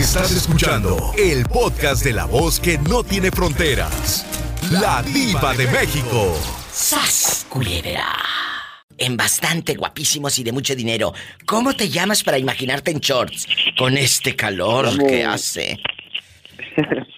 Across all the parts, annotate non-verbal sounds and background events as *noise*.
Estás escuchando el podcast de la voz que no tiene fronteras. La diva de México. ¡Sas, culebra! En bastante guapísimos y de mucho dinero. ¿Cómo te llamas para imaginarte en shorts? Con este calor que hace. *laughs*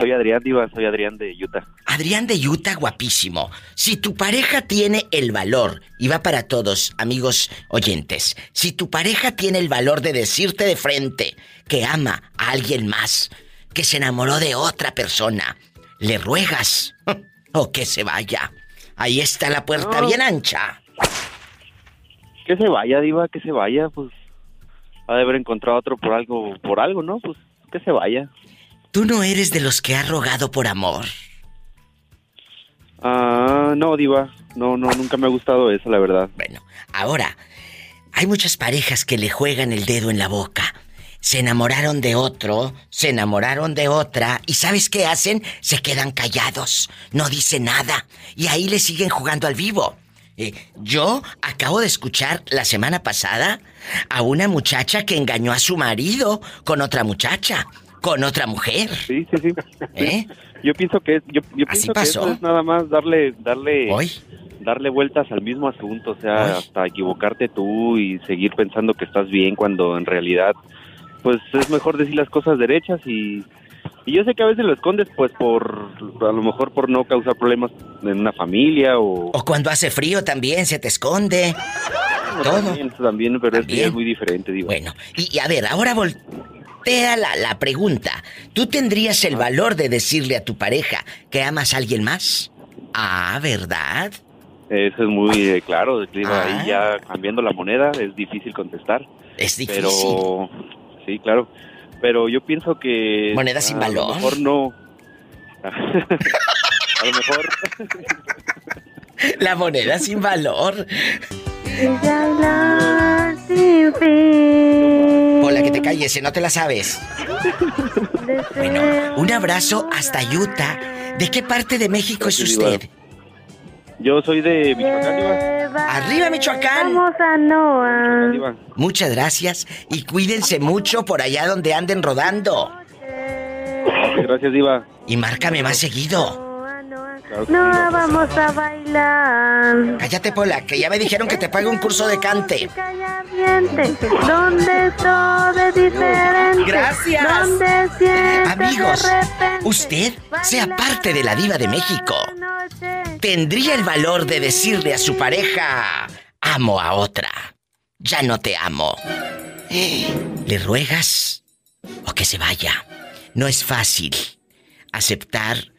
soy Adrián Diva, soy Adrián de Utah. Adrián de Utah, guapísimo. Si tu pareja tiene el valor, y va para todos, amigos oyentes, si tu pareja tiene el valor de decirte de frente que ama a alguien más, que se enamoró de otra persona, le ruegas *laughs* o que se vaya. Ahí está la puerta bien ancha. Que se vaya, Diva, que se vaya, pues ha de haber encontrado otro por algo, por algo, ¿no? Pues que se vaya. Tú no eres de los que ha rogado por amor. Ah, no, Diva. No, no, nunca me ha gustado eso, la verdad. Bueno, ahora, hay muchas parejas que le juegan el dedo en la boca. Se enamoraron de otro, se enamoraron de otra, y ¿sabes qué hacen? Se quedan callados, no dicen nada, y ahí le siguen jugando al vivo. Eh, yo acabo de escuchar la semana pasada a una muchacha que engañó a su marido con otra muchacha con otra mujer. Sí, sí, sí. ¿Eh? Yo pienso que es, yo, yo pienso que eso es nada más darle, darle, darle vueltas al mismo asunto, o sea, hasta equivocarte tú y seguir pensando que estás bien cuando en realidad, pues es mejor decir las cosas derechas y, y yo sé que a veces lo escondes, pues por, a lo mejor por no causar problemas en una familia o. O cuando hace frío también se te esconde. Todo. También, también pero es muy diferente, digo. Bueno, y, y a ver, ahora vol plantea la, la pregunta. ¿Tú tendrías el valor de decirle a tu pareja que amas a alguien más? Ah, ¿verdad? Eso es muy eh, claro, ahí ah. ya cambiando la moneda es difícil contestar. Es difícil. Pero sí, claro. Pero yo pienso que moneda sin valor. *laughs* A lo mejor no. a lo mejor *laughs* la moneda sin valor. Hola, que te calles, si no te la sabes. Bueno, un abrazo hasta Utah. ¿De qué parte de México es usted? Yo soy de Michoacán, ¡Arriba, Michoacán! Vamos a Noah. Muchas gracias y cuídense mucho por allá donde anden rodando. Gracias, Diva. Y márcame más seguido. No, vamos a bailar. Cállate, Pola, que ya me dijeron que te pague un curso de cante. Donde todo es diferente. Gracias. Amigos, usted sea parte de la diva de México. ¿Tendría el valor de decirle a su pareja, amo a otra? Ya no te amo. ¿Le ruegas o que se vaya? No es fácil aceptar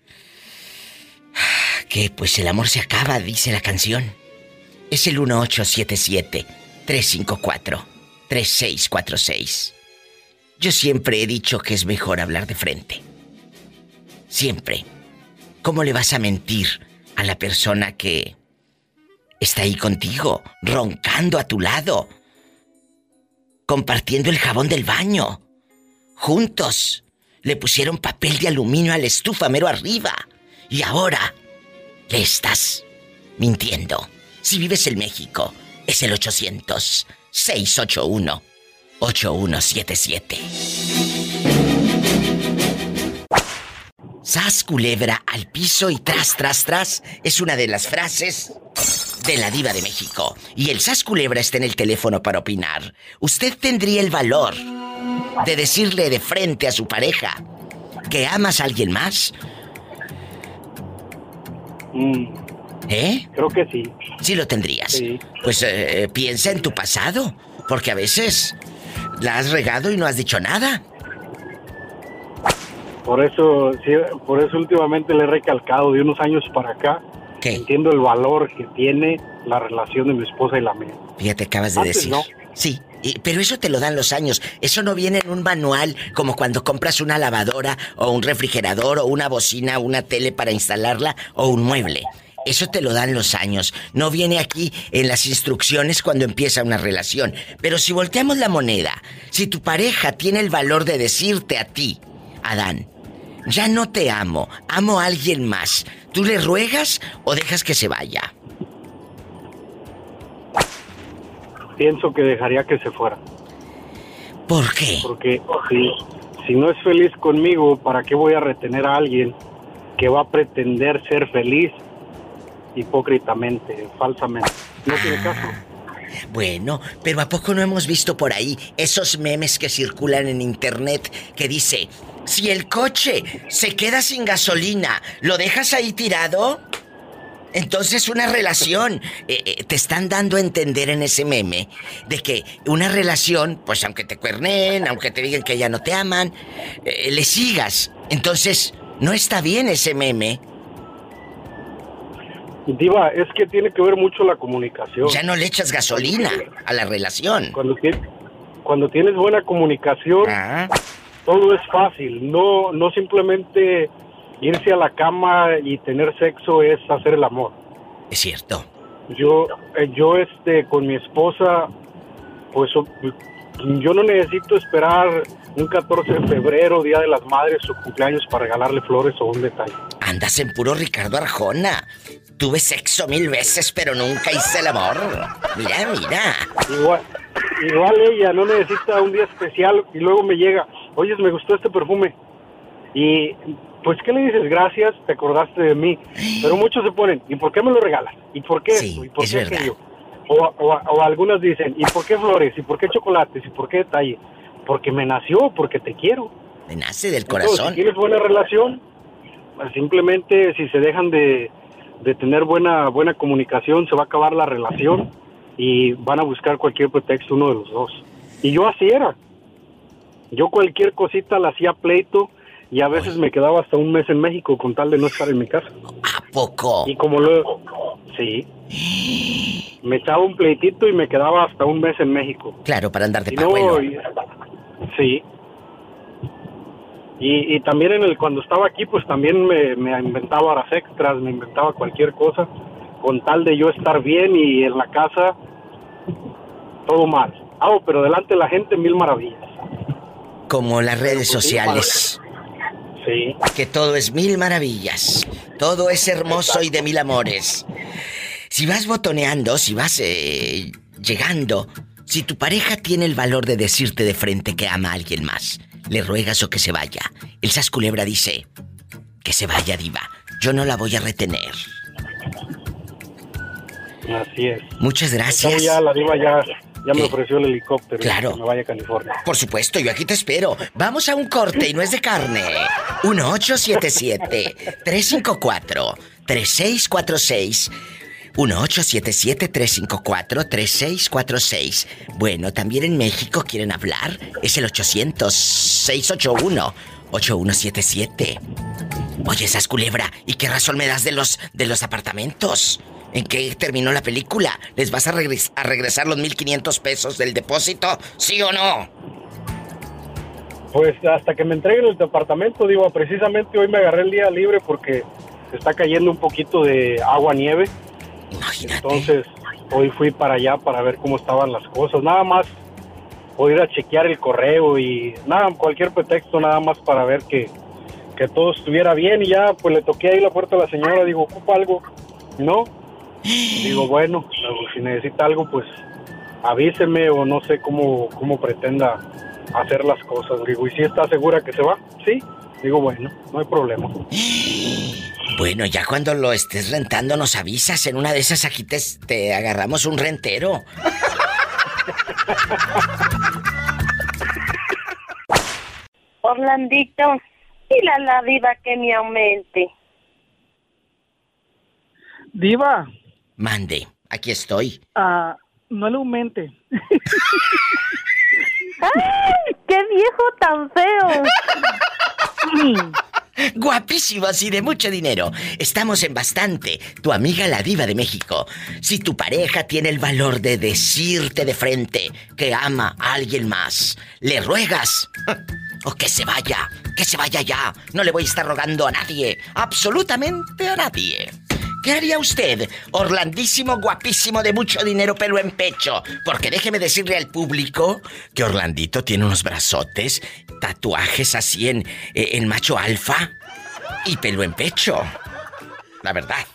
que pues el amor se acaba, dice la canción. Es el 1877-354-3646. Yo siempre he dicho que es mejor hablar de frente. Siempre. ¿Cómo le vas a mentir a la persona que está ahí contigo, roncando a tu lado, compartiendo el jabón del baño? Juntos le pusieron papel de aluminio a la estufa mero arriba. Y ahora le estás mintiendo. Si vives en México, es el 800-681-8177. Sas culebra al piso y tras, tras, tras es una de las frases de la diva de México. Y el sas culebra está en el teléfono para opinar. ¿Usted tendría el valor de decirle de frente a su pareja que amas a alguien más? Mm. ¿Eh? Creo que sí. Sí lo tendrías. Pues eh, piensa en tu pasado, porque a veces la has regado y no has dicho nada. Por eso, sí, por eso últimamente le he recalcado de unos años para acá. ¿Qué? Entiendo el valor que tiene la relación de mi esposa y la mía. Fíjate, acabas de decir. Sí, pero eso te lo dan los años. Eso no viene en un manual como cuando compras una lavadora o un refrigerador o una bocina o una tele para instalarla o un mueble. Eso te lo dan los años. No viene aquí en las instrucciones cuando empieza una relación. Pero si volteamos la moneda, si tu pareja tiene el valor de decirte a ti, Adán, ya no te amo, amo a alguien más, ¿tú le ruegas o dejas que se vaya? Pienso que dejaría que se fuera. ¿Por qué? Porque sí, si no es feliz conmigo, ¿para qué voy a retener a alguien que va a pretender ser feliz hipócritamente, falsamente? No tiene ah, caso. Bueno, pero ¿a poco no hemos visto por ahí esos memes que circulan en internet que dice, si el coche se queda sin gasolina, ¿lo dejas ahí tirado? Entonces una relación, eh, eh, te están dando a entender en ese meme de que una relación, pues aunque te cuernen, aunque te digan que ya no te aman, eh, le sigas. Entonces, no está bien ese meme. Diva, es que tiene que ver mucho la comunicación. Ya no le echas gasolina a la relación. Cuando, cuando tienes buena comunicación, ah. todo es fácil. No, no simplemente irse a la cama y tener sexo es hacer el amor. Es cierto. Yo, eh, yo este, con mi esposa, pues yo no necesito esperar un 14 de febrero, Día de las Madres o cumpleaños para regalarle flores o un detalle. Andas en puro Ricardo Arjona. Tuve sexo mil veces, pero nunca hice el amor. Mira, mira. Igual, igual ella no necesita un día especial y luego me llega, oye, me gustó este perfume. Y pues, ¿qué le dices? Gracias, te acordaste de mí. Pero muchos se ponen, ¿y por qué me lo regalas? ¿Y por qué ¿Y por qué aquello? O, algunas dicen, ¿y por qué flores? ¿Y por qué chocolates? ¿Y por qué detalle? Porque me nació, porque te quiero. Me nace del corazón. si tienes buena relación, pues, simplemente si se dejan de, de tener buena, buena comunicación, se va a acabar la relación y van a buscar cualquier pretexto uno de los dos. Y yo así era. Yo cualquier cosita la hacía pleito y a veces me quedaba hasta un mes en México con tal de no estar en mi casa. ¿A poco? Y como luego, sí. Me echaba un pleitito y me quedaba hasta un mes en México. Claro, para andar de Sí. Y, y, también en el cuando estaba aquí, pues también me, me inventaba horas extras, me inventaba cualquier cosa, con tal de yo estar bien y en la casa todo mal. Ah, pero delante de la gente mil maravillas. Como las redes pues sociales. Sí. Que todo es mil maravillas. Todo es hermoso y de mil amores. Si vas botoneando, si vas eh, llegando, si tu pareja tiene el valor de decirte de frente que ama a alguien más, le ruegas o que se vaya. El Sas Culebra dice, que se vaya, diva. Yo no la voy a retener. Así es. Muchas gracias. Ya la diva ya ya me ofreció el helicóptero. Claro. Que me vaya a California. Por supuesto, yo aquí te espero. Vamos a un corte y no es de carne. 1877-354-3646. 1877-354-3646. Bueno, también en México quieren hablar. Es el 800-681-8177. Oye, esas culebra, ¿y qué razón me das de los de los apartamentos? ¿En qué terminó la película? ¿Les vas a, a regresar los 1500 pesos del depósito? ¿Sí o no? Pues hasta que me entreguen el departamento, digo, precisamente hoy me agarré el día libre porque está cayendo un poquito de agua nieve. Imagínate. Entonces, hoy fui para allá para ver cómo estaban las cosas. Nada más voy ir a chequear el correo y nada, cualquier pretexto nada más para ver que, que todo estuviera bien y ya, pues le toqué ahí la puerta a la señora, digo, ¿ocupa algo? No, Digo, bueno, si necesita algo, pues avíseme o no sé cómo, cómo pretenda hacer las cosas. Digo, ¿y si está segura que se va? Sí. Digo, bueno, no hay problema. Bueno, ya cuando lo estés rentando nos avisas. En una de esas aquí te, te agarramos un rentero. Orlandito, y la, la diva que me aumente. Diva, Mande, aquí estoy. Ah, no le aumente. *laughs* ¡Ay! ¡Qué viejo tan feo! Guapísimos y de mucho dinero. Estamos en bastante. Tu amiga la diva de México. Si tu pareja tiene el valor de decirte de frente que ama a alguien más, le ruegas. *laughs* O que se vaya, que se vaya ya. No le voy a estar rogando a nadie. Absolutamente a nadie. ¿Qué haría usted, Orlandísimo, guapísimo, de mucho dinero, pelo en pecho? Porque déjeme decirle al público que Orlandito tiene unos brazotes, tatuajes así en, eh, en macho alfa y pelo en pecho. La verdad.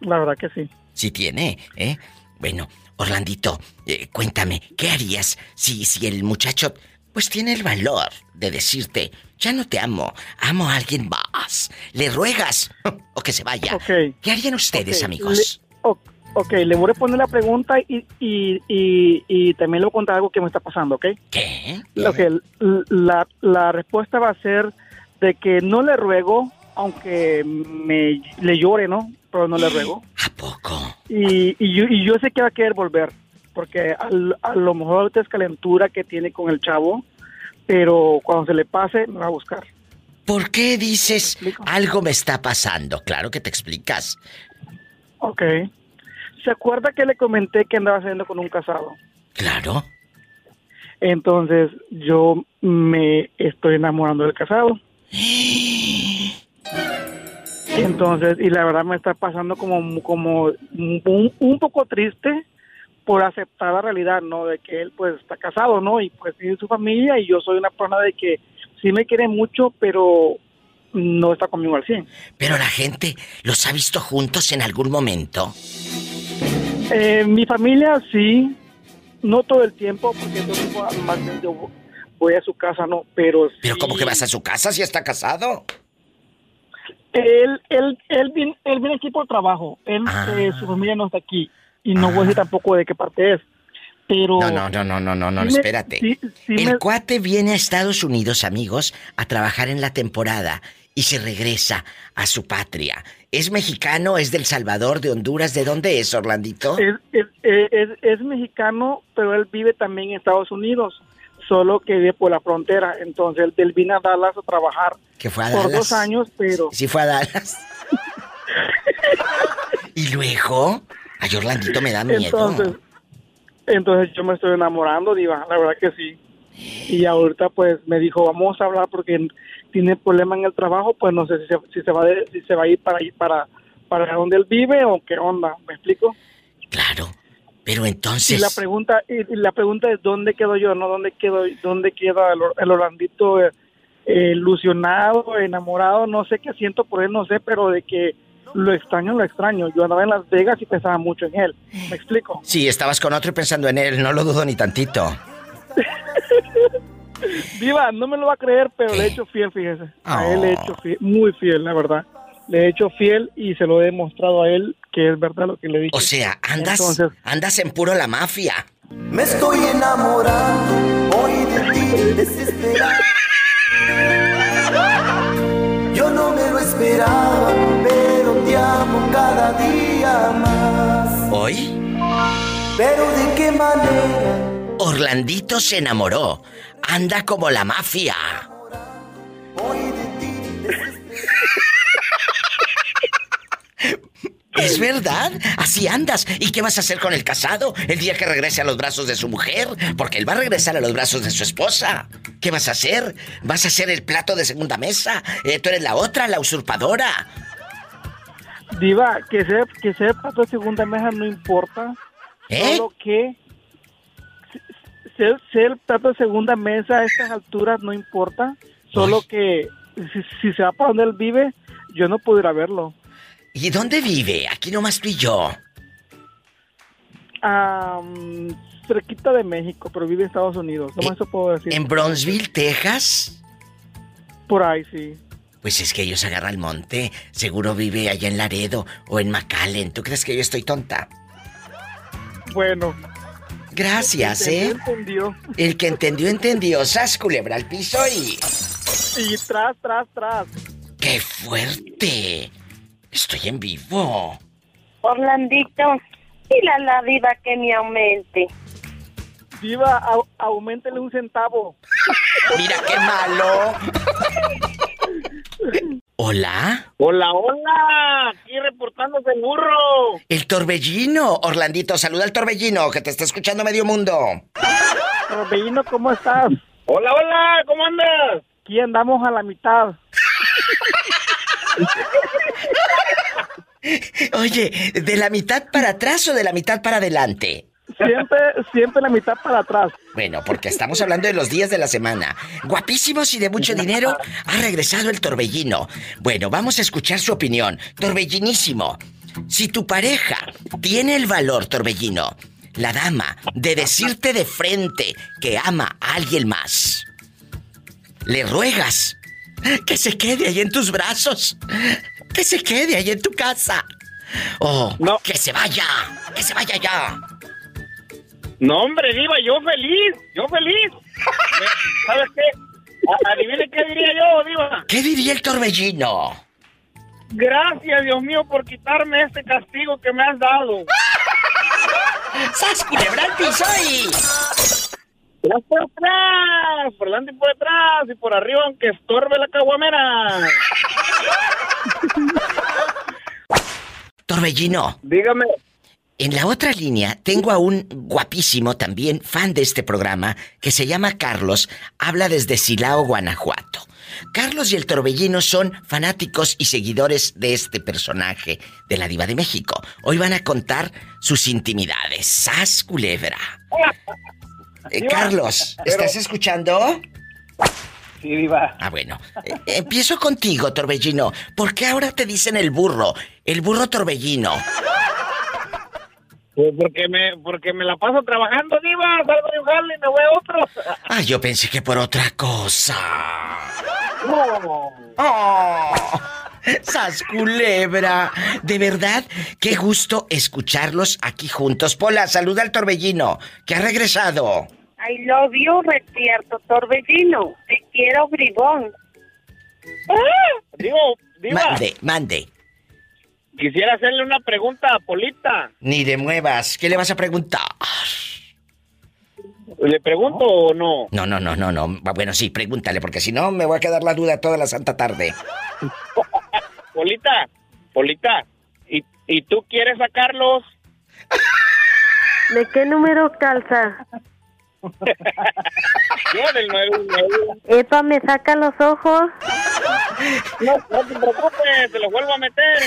La verdad que sí. Sí tiene, ¿eh? Bueno, Orlandito, eh, cuéntame, ¿qué harías si, si el muchacho pues tiene el valor de decirte, ya no te amo, amo a alguien más. Le ruegas *laughs* o que se vaya. ¿Qué harían ustedes, amigos? ok, le voy a poner la pregunta y, y, y, también le voy a contar algo que me está pasando, ¿ok? ¿Qué? Lo que, la, la respuesta va a ser de que no le ruego, aunque me le llore, ¿no? Pero no le ruego. ¿A poco? Y, y, yo, y yo sé que va a querer volver, porque a, a lo mejor es calentura que tiene con el chavo, pero cuando se le pase me va a buscar. ¿Por qué dices algo me está pasando? Claro que te explicas. Ok. ¿Se acuerda que le comenté que andaba saliendo con un casado? Claro. Entonces yo me estoy enamorando del casado. *gasps* Entonces, y la verdad me está pasando como, como un, un, poco triste por aceptar la realidad, ¿no? De que él pues está casado, ¿no? Y pues tiene su familia y yo soy una persona de que sí me quiere mucho, pero no está conmigo al 100. Pero la gente los ha visto juntos en algún momento. Eh, mi familia sí, no todo el tiempo, porque más yo voy a su casa, no, pero ¿Pero cómo que vas a su casa si está casado? Él, él, él, viene, él viene aquí por trabajo, él, ah. eh, su familia no está aquí, y no voy a decir tampoco de qué parte es. Pero... No, no, no, no, no, no, no, espérate. el cuate viene a Estados Unidos, amigos, a trabajar en la temporada y se regresa a su patria. ¿Es mexicano? ¿Es del Salvador, de Honduras? ¿De dónde es, Orlandito? Es, mexicano, pero él vive también en Estados Unidos, solo que vive por la frontera. Entonces él, vino a Dallas a trabajar ¿Que fue a por dos años, pero... Sí fue a Dallas. *laughs* ¿Y luego? Ay, Orlandito me da miedo. Entonces, entonces yo me estoy enamorando, Diva, la verdad que sí. Y ahorita pues me dijo, vamos a hablar porque tiene problema en el trabajo, pues no sé si se, si se va si se va a ir para para para donde él vive o qué onda, ¿me explico? Claro. Pero entonces Y la pregunta y, la pregunta es dónde quedo yo, no dónde quedo dónde queda el, el Orlandito eh, ilusionado, enamorado, no sé qué siento por él, no sé, pero de que lo extraño, lo extraño. Yo andaba en Las Vegas y pensaba mucho en él. ¿Me explico? Sí, estabas con otro y pensando en él, no lo dudo ni tantito. *laughs* Viva, no me lo va a creer, pero le he hecho fiel, fíjese. A él le he hecho fiel, muy fiel, la verdad. Le he hecho fiel y se lo he demostrado a él que es verdad lo que le dije. O sea, andas, andas en puro la mafia. Me estoy enamorando hoy de ti, desesperado. Yo no me lo esperaba, te amo cada día más. ¿Hoy? Pero de qué manera. Orlandito se enamoró anda como la mafia. *laughs* ¿Es verdad? Así andas. ¿Y qué vas a hacer con el casado el día que regrese a los brazos de su mujer? Porque él va a regresar a los brazos de su esposa. ¿Qué vas a hacer? ¿Vas a ser el plato de segunda mesa? Eh, ¿Tú eres la otra, la usurpadora? Diva, que sea, que sea el plato de segunda mesa no importa. ¿Eh? Solo que ser, plato de segunda mesa a estas alturas no importa, solo que si, se va para donde él vive, yo no pudiera verlo. ¿Y dónde vive? Aquí nomás tú y yo. cerquita de México, pero vive en Estados Unidos. Nomás eso puedo decir. ¿En Bronzeville, Texas? Por ahí, sí. Pues es que ellos agarran el monte. Seguro vive allá en Laredo o en McAllen. ¿Tú crees que yo estoy tonta? Bueno, Gracias, ¿eh? Entendió. El que entendió, entendió. Sas culebra al piso y. Y tras, tras, tras. ¡Qué fuerte! Estoy en vivo. Orlandito, dile a la diva que me aumente. Diva, aumentele un centavo. *laughs* Mira qué malo. *laughs* ¿Hola? Hola, hola. Aquí reportándose el burro. El torbellino. Orlandito, saluda al torbellino, que te está escuchando medio mundo. Torbellino, ¿cómo estás? Hola, hola, ¿cómo andas? Aquí andamos a la mitad. *laughs* Oye, ¿de la mitad para atrás o de la mitad para adelante? Siempre, siempre la mitad para atrás. Bueno, porque estamos hablando de los días de la semana. Guapísimos y de mucho dinero, ha regresado el torbellino. Bueno, vamos a escuchar su opinión. Torbellinísimo. Si tu pareja tiene el valor, Torbellino, la dama de decirte de frente que ama a alguien más, le ruegas que se quede ahí en tus brazos, que se quede ahí en tu casa. O no. que se vaya, que se vaya ya. No, hombre, Diva, yo feliz, yo feliz. *laughs* ¿Sabes qué? Adivine qué diría yo, Diva. ¿Qué diría el torbellino? Gracias, Dios mío, por quitarme este castigo que me has dado. *laughs* ¡Sas culebra el piso y... por atrás, por delante y por detrás, y por arriba, aunque estorbe la caguamera. *laughs* Torbellino. Dígame. En la otra línea tengo a un guapísimo también fan de este programa que se llama Carlos, habla desde Silao, Guanajuato. Carlos y el Torbellino son fanáticos y seguidores de este personaje de la Diva de México. Hoy van a contar sus intimidades. ¡Sas culebra! Eh, Carlos, ¿estás escuchando? Sí, Diva. Ah, bueno. Eh, empiezo contigo, Torbellino. ¿Por qué ahora te dicen el burro? El burro Torbellino. Pues porque me, porque me la paso trabajando, Diva. Salgo de un jale y me voy a otro. *laughs* Ah, yo pensé que por otra cosa. No. Oh. ¡Sas culebra! De verdad, qué gusto escucharlos aquí juntos. Pola, saluda al torbellino, que ha regresado. I love you, Retierto Torbellino. Te quiero, bribón. ¡Ah! Digo, Diva. Mande, mande. Quisiera hacerle una pregunta a Polita. Ni de muevas. ¿Qué le vas a preguntar? ¿Le pregunto o no? No, no, no, no, no. Bueno, sí, pregúntale, porque si no me voy a quedar la duda toda la santa tarde. *laughs* Polita, Polita, ¿y, ¿y tú quieres sacarlos? *laughs* ¿De qué número calza? *laughs* Yo del 9. Epa, ¿me saca los ojos? No, no te preocupes, te los vuelvo a meter.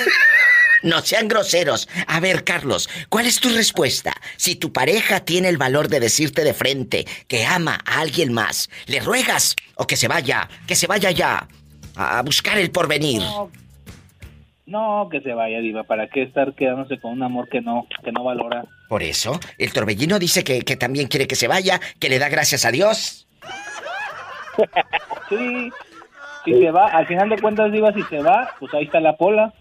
No sean groseros. A ver, Carlos, ¿cuál es tu respuesta? Si tu pareja tiene el valor de decirte de frente que ama a alguien más, ¿le ruegas o que se vaya, que se vaya ya a buscar el porvenir? No, que se vaya, Diva. ¿Para qué estar quedándose con un amor que no, que no valora? Por eso, el torbellino dice que, que también quiere que se vaya, que le da gracias a Dios. *laughs* sí, si se va, al final de cuentas, Diva, si se va, pues ahí está la pola.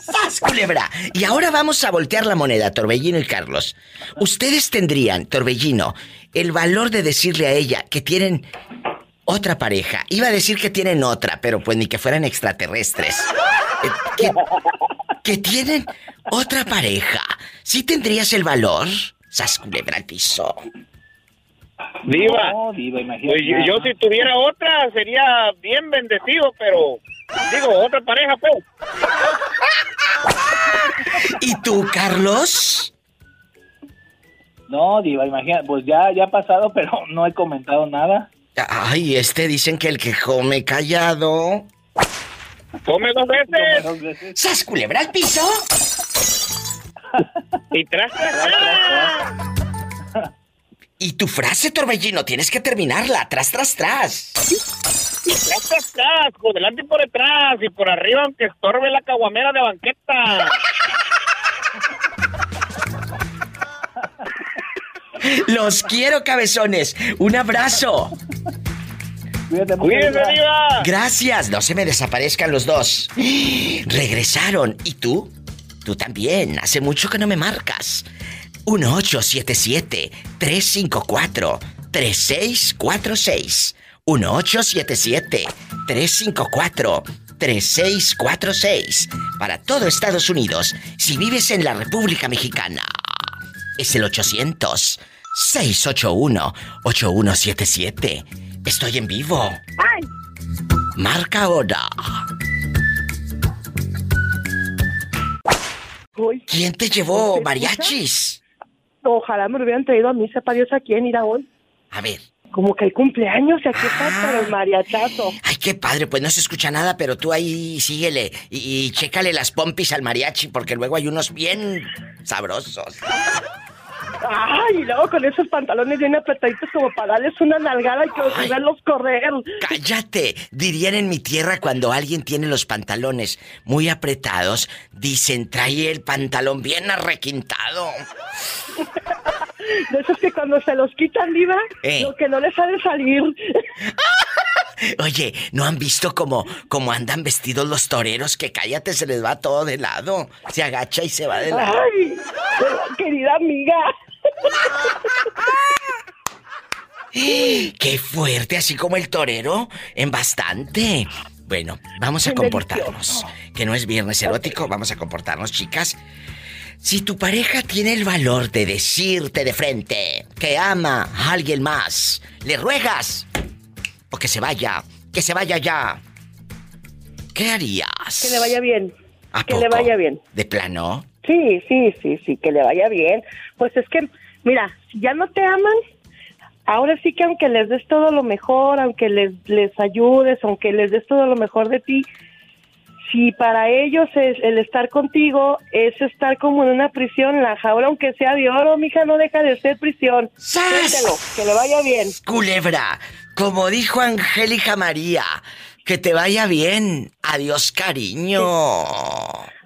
¡Sas, culebra! Y ahora vamos a voltear la moneda, Torbellino y Carlos. Ustedes tendrían, Torbellino, el valor de decirle a ella que tienen otra pareja. Iba a decir que tienen otra, pero pues ni que fueran extraterrestres. Eh, que, tienen otra pareja. ¿Sí tendrías el valor? ¡Sas, culebra al piso! Diva, pues yo si tuviera otra sería bien bendecido, pero Digo, otra pareja, pues. ¿Y tú, Carlos? No, Diva, imagina, pues ya, ya ha pasado, pero no he comentado nada. Ay, este dicen que el que come callado. Come dos veces. ¿Sas culebra al piso? y tras, tras, Y tu frase, Torbellino, tienes que terminarla. Tras, tras, tras. Tras, tras, tras. Por delante y por detrás. Y por arriba, aunque estorbe la caguamera de banqueta. Los quiero, cabezones. Un abrazo. Cuídate, viva. Gracias. No se me desaparezcan los dos. Regresaron. ¿Y tú? Tú también. Hace mucho que no me marcas. 1877-354-3646. 1877-354-3646. Para todo Estados Unidos, si vives en la República Mexicana, es el 800-681-8177. Estoy en vivo. Marca ahora. ¿Quién te llevó mariachis? Ojalá me lo hubieran traído a mí, sepa Dios a quién ir a hoy. A ver. Como que hay cumpleaños y aquí está para el ah. mariachazo. Ay, qué padre, pues no se escucha nada, pero tú ahí síguele y, y chécale las pompis al mariachi, porque luego hay unos bien sabrosos. Ay, y luego con esos pantalones bien apretaditos como para darles una nalgada y que verlos correr. Cállate. Dirían en mi tierra cuando alguien tiene los pantalones muy apretados, dicen, trae el pantalón bien arrequintado. De esos que cuando se los quitan, viva, eh. lo que no les ha de salir. Oye, ¿no han visto cómo, cómo andan vestidos los toreros? Que cállate, se les va todo de lado. Se agacha y se va de lado. Ay, querida amiga. *gasps* ¡Qué fuerte! Así como el torero, en bastante. Bueno, vamos a comportarnos. Que no es viernes erótico, vamos a comportarnos, chicas. Si tu pareja tiene el valor de decirte de frente que ama a alguien más, le ruegas o que se vaya, que se vaya ya. ¿Qué harías? Que le vaya bien. que le vaya bien. ¿De plano? Sí, sí, sí, sí, que le vaya bien. Pues es que, mira, si ya no te aman, ahora sí que aunque les des todo lo mejor, aunque les, les ayudes, aunque les des todo lo mejor de ti, si para ellos es el estar contigo es estar como en una prisión, la jaula, aunque sea de oro, mija, no deja de ser prisión. que le vaya bien. Culebra, como dijo Angélica María, que te vaya bien. Adiós, cariño.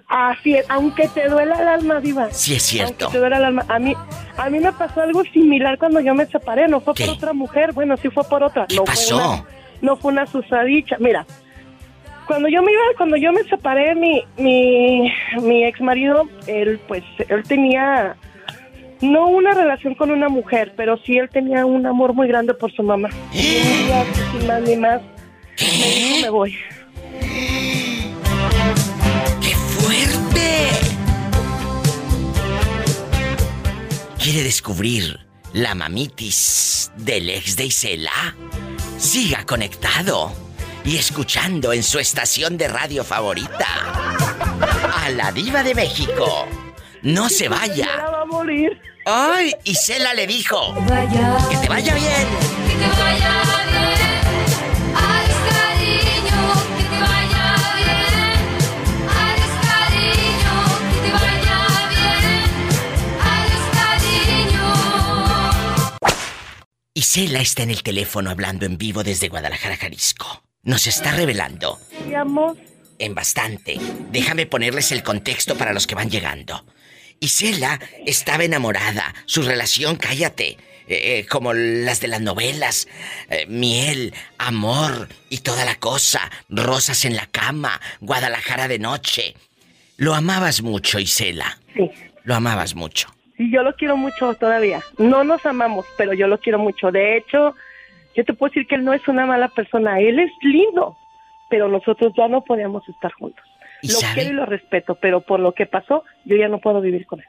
Así es, aunque te duela el alma, Diva. Sí, es cierto. Aunque te duela el alma. A mí, a mí me pasó algo similar cuando yo me separé. No fue por otra mujer, bueno, sí fue por otra. ¿Qué no pasó? Fue una, no fue una susadicha. Mira, cuando yo me iba, cuando yo me separé, mi, mi, mi ex marido, él, pues, él tenía no una relación con una mujer, pero sí él tenía un amor muy grande por su mamá. Y un día, sin más ni más, me dijo, me voy. ¿Quiere descubrir la mamitis del ex de Isela? Siga conectado y escuchando en su estación de radio favorita a la diva de México. No se vaya. va a morir. Ay, Isela le dijo. Que te vaya bien. Que te vaya bien. Isela está en el teléfono hablando en vivo desde Guadalajara, Jalisco. Nos está revelando. En bastante. Déjame ponerles el contexto para los que van llegando. Isela estaba enamorada. Su relación, cállate. Eh, eh, como las de las novelas. Eh, miel, amor y toda la cosa. Rosas en la cama. Guadalajara de noche. Lo amabas mucho, Isela. Sí. Lo amabas mucho. Y yo lo quiero mucho todavía. No nos amamos, pero yo lo quiero mucho. De hecho, yo te puedo decir que él no es una mala persona. Él es lindo. Pero nosotros ya no podíamos estar juntos lo quiero y lo respeto, pero por lo que pasó, yo ya no puedo vivir con él.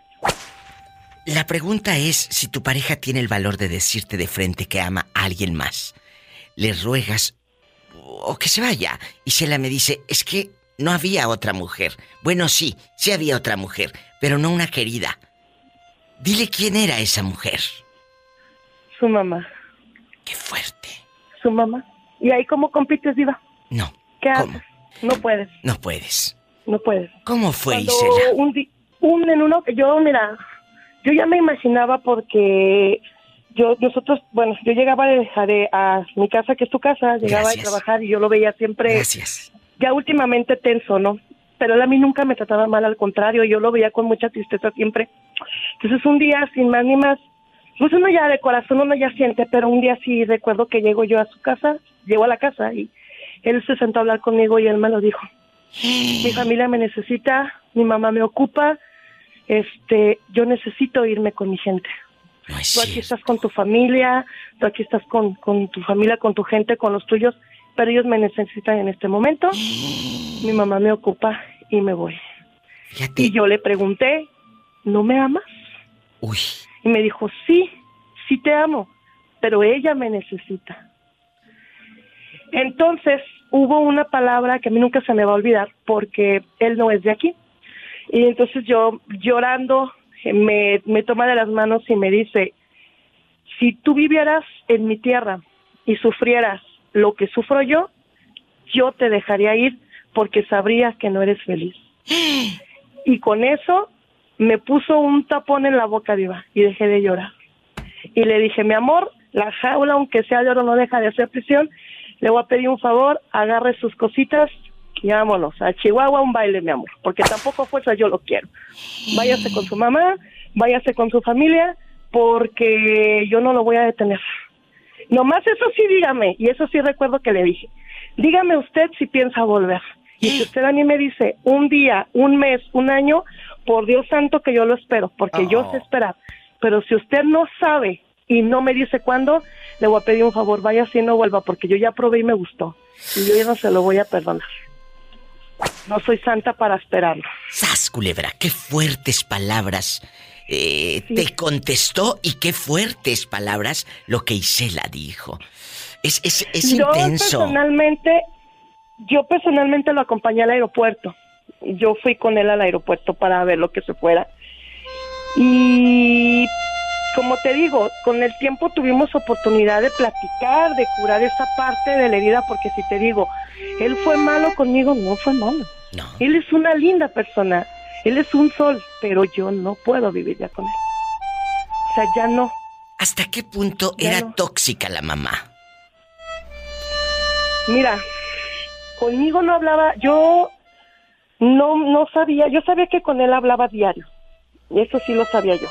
La pregunta es si tu pareja tiene el valor de decirte de frente que ama a alguien más. Le ruegas o que se vaya. Y Sela me dice, es que no había otra mujer. Bueno, sí, sí había otra mujer, pero no una querida. Dile quién era esa mujer. Su mamá. Qué fuerte. Su mamá. ¿Y ahí cómo compites, Diva? No. ¿Qué haces? No puedes. No puedes no puedes. ¿Cómo fue, Cuando Un, un, en uno, yo, mira, yo ya me imaginaba porque yo, nosotros, bueno, yo llegaba de, a mi casa, que es tu casa, llegaba a trabajar y yo lo veía siempre. Gracias. Ya últimamente tenso, ¿no? Pero él a mí nunca me trataba mal, al contrario, yo lo veía con mucha tristeza siempre. Entonces un día, sin más ni más, pues uno ya de corazón uno ya siente, pero un día sí recuerdo que llego yo a su casa, llego a la casa y él se sentó a hablar conmigo y él me lo dijo. *gasps* Mi familia me necesita, mi mamá me ocupa, este, yo necesito irme con mi gente. tú aquí estás con tu familia, tú aquí estás con, con tu familia, con tu gente, con los tuyos, pero ellos me necesitan en este momento. *gasps* mi mamá me ocupa y me voy. Y yo le pregunté, ¿no me amas? Uy. Y me dijo, sí, sí te amo, pero ella me necesita. Entonces, hubo una palabra que a mí nunca se me va a olvidar porque él no es de aquí. Y entonces yo llorando me, me toma de las manos y me dice, si tú vivieras en mi tierra y sufrieras lo que sufro yo, yo te dejaría ir porque sabría que no eres feliz. Y con eso me puso un tapón en la boca, Diva, y dejé de llorar. Y le dije, mi amor, la jaula, aunque sea de oro, no deja de ser prisión. Le voy a pedir un favor, agarre sus cositas y vámonos a Chihuahua un baile, mi amor, porque tampoco fuerza yo lo quiero. Váyase con su mamá, váyase con su familia, porque yo no lo voy a detener. Nomás eso sí dígame, y eso sí recuerdo que le dije. Dígame usted si piensa volver. Y si usted a mí me dice un día, un mes, un año, por Dios santo que yo lo espero, porque yo sé esperar. Pero si usted no sabe y no me dice cuándo, le voy a pedir un favor, vaya si no vuelva, porque yo ya probé y me gustó. Y yo ya no se lo voy a perdonar. No soy santa para esperarlo. ¡Sas, culebra! ¡Qué fuertes palabras! Eh, Te contestó y qué fuertes palabras lo que Isela dijo. Es, es, es yo intenso. personalmente, yo personalmente lo acompañé al aeropuerto. Yo fui con él al aeropuerto para ver lo que se fuera. Y como te digo, con el tiempo tuvimos oportunidad de platicar, de curar esa parte de la herida, porque si te digo, él fue malo conmigo, no fue malo. No. Él es una linda persona, él es un sol, pero yo no puedo vivir ya con él. O sea, ya no. ¿Hasta qué punto Ya era no. tóxica la mamá? Mira, conmigo no hablaba, yo no no sabía, yo sabía que con él hablaba diario. Eso sí lo sabía yo.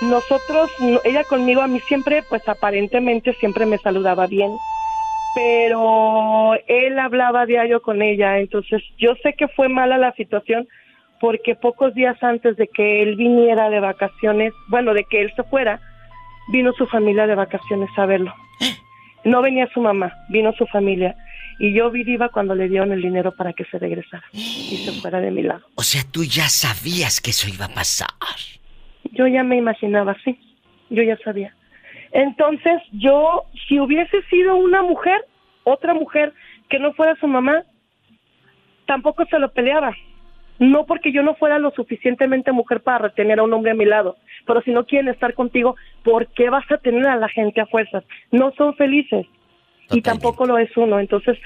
Nosotros, no- ella conmigo a mí siempre, pues aparentemente siempre me saludaba bien, pero él hablaba diario con ella, entonces yo sé que fue mala la situación porque pocos días antes de que él viniera de vacaciones, bueno, de que él se fuera, vino su familia de vacaciones a verlo. No venía su mamá, vino su familia. Y yo vi viva cuando le dieron el dinero para que se regresara y se fuera de mi lado. O sea, tú ya sabías que eso iba a pasar. Yo ya me imaginaba así, yo ya sabía. Entonces yo, si hubiese sido una mujer, otra mujer que no fuera su mamá, tampoco se lo peleaba. No porque yo no fuera lo suficientemente mujer para retener a un hombre a mi lado, pero si no quieren estar contigo, ¿por qué vas a tener a la gente a fuerzas? No son felices y tampoco lo es uno. Entonces,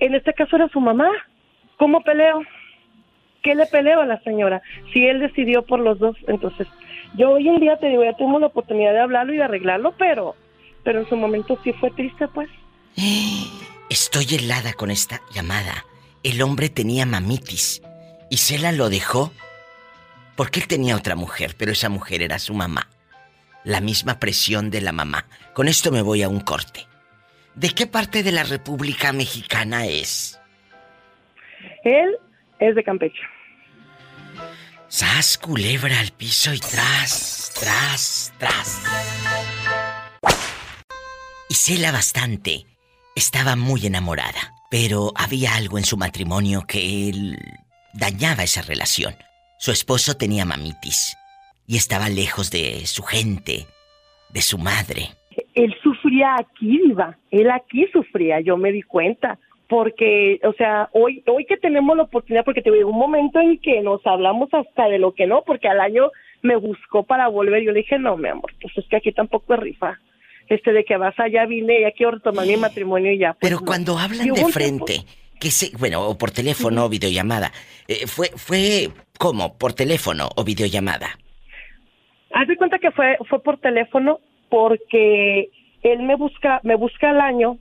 en este caso era su mamá. ¿Cómo peleo? ¿Qué le peleo a la señora? Si él decidió por los dos, entonces yo hoy en día te digo, ya tengo la oportunidad de hablarlo y de arreglarlo, pero, pero en su momento sí fue triste, pues. *gasps* Estoy helada con esta llamada. El hombre tenía mamitis y Cela lo dejó porque él tenía otra mujer, pero esa mujer era su mamá. La misma presión de la mamá. Con esto me voy a un corte. ¿De qué parte de la República Mexicana es? Él es de Campeche. Sas, culebra al piso y tras, tras, tras. Y Cela bastante. Estaba muy enamorada, pero había algo en su matrimonio que él dañaba esa relación. Su esposo tenía mamitis y estaba lejos de su gente, de su madre. Él sufría aquí, Diva. Él aquí sufría, yo me di cuenta. Porque, o sea, hoy, hoy que tenemos la oportunidad, porque te digo, un momento en que nos hablamos hasta de lo que no, porque al año me buscó para volver. Yo le dije, no, mi amor, pues es que aquí tampoco es rifa. Este de que vas allá, vine, ya quiero retomar mi matrimonio y ya. pues, Pero no. cuando hablan de tiempo- frente, que se, bueno, o por teléfono o videollamada, eh, fue, fue, ¿cómo? ¿Por teléfono o videollamada? Haz de cuenta que fue, fue por teléfono porque él me busca, me busca al año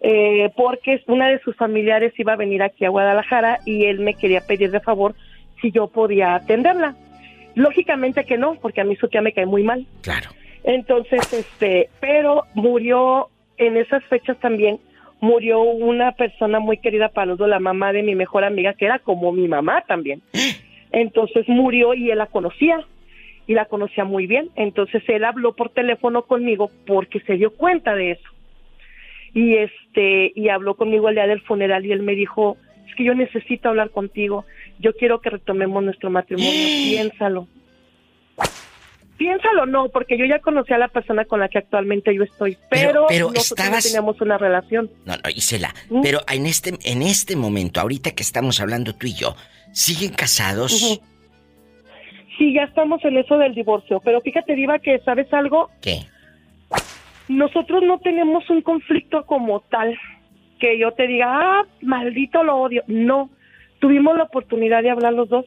eh, porque una de sus familiares iba a venir aquí a Guadalajara y él me quería pedir de favor si yo podía atenderla. Lógicamente que no, porque a mí su tía me cae muy mal. Claro. Entonces, este, pero murió en esas fechas también, murió una persona muy querida para los dos, la mamá de mi mejor amiga, que era como mi mamá también. Entonces murió y él la conocía y la conocía muy bien. Entonces él habló por teléfono conmigo porque se dio cuenta de eso. Y este y habló conmigo el día del funeral y él me dijo, "Es que yo necesito hablar contigo. Yo quiero que retomemos nuestro matrimonio. *gasps* Piénsalo." Piénsalo no, porque yo ya conocí a la persona con la que actualmente yo estoy, pero, Pero- pero nosotros no teníamos una relación. No, no, Isela, pero en este, en este momento, ahorita que estamos hablando tú y yo, ¿siguen casados? Sí, ya estamos en eso del divorcio, pero fíjate, Diva, que sabes algo, ¿Qué? nosotros no tenemos un conflicto como tal, que yo te diga, ah, maldito lo odio. No, tuvimos la oportunidad de hablar los dos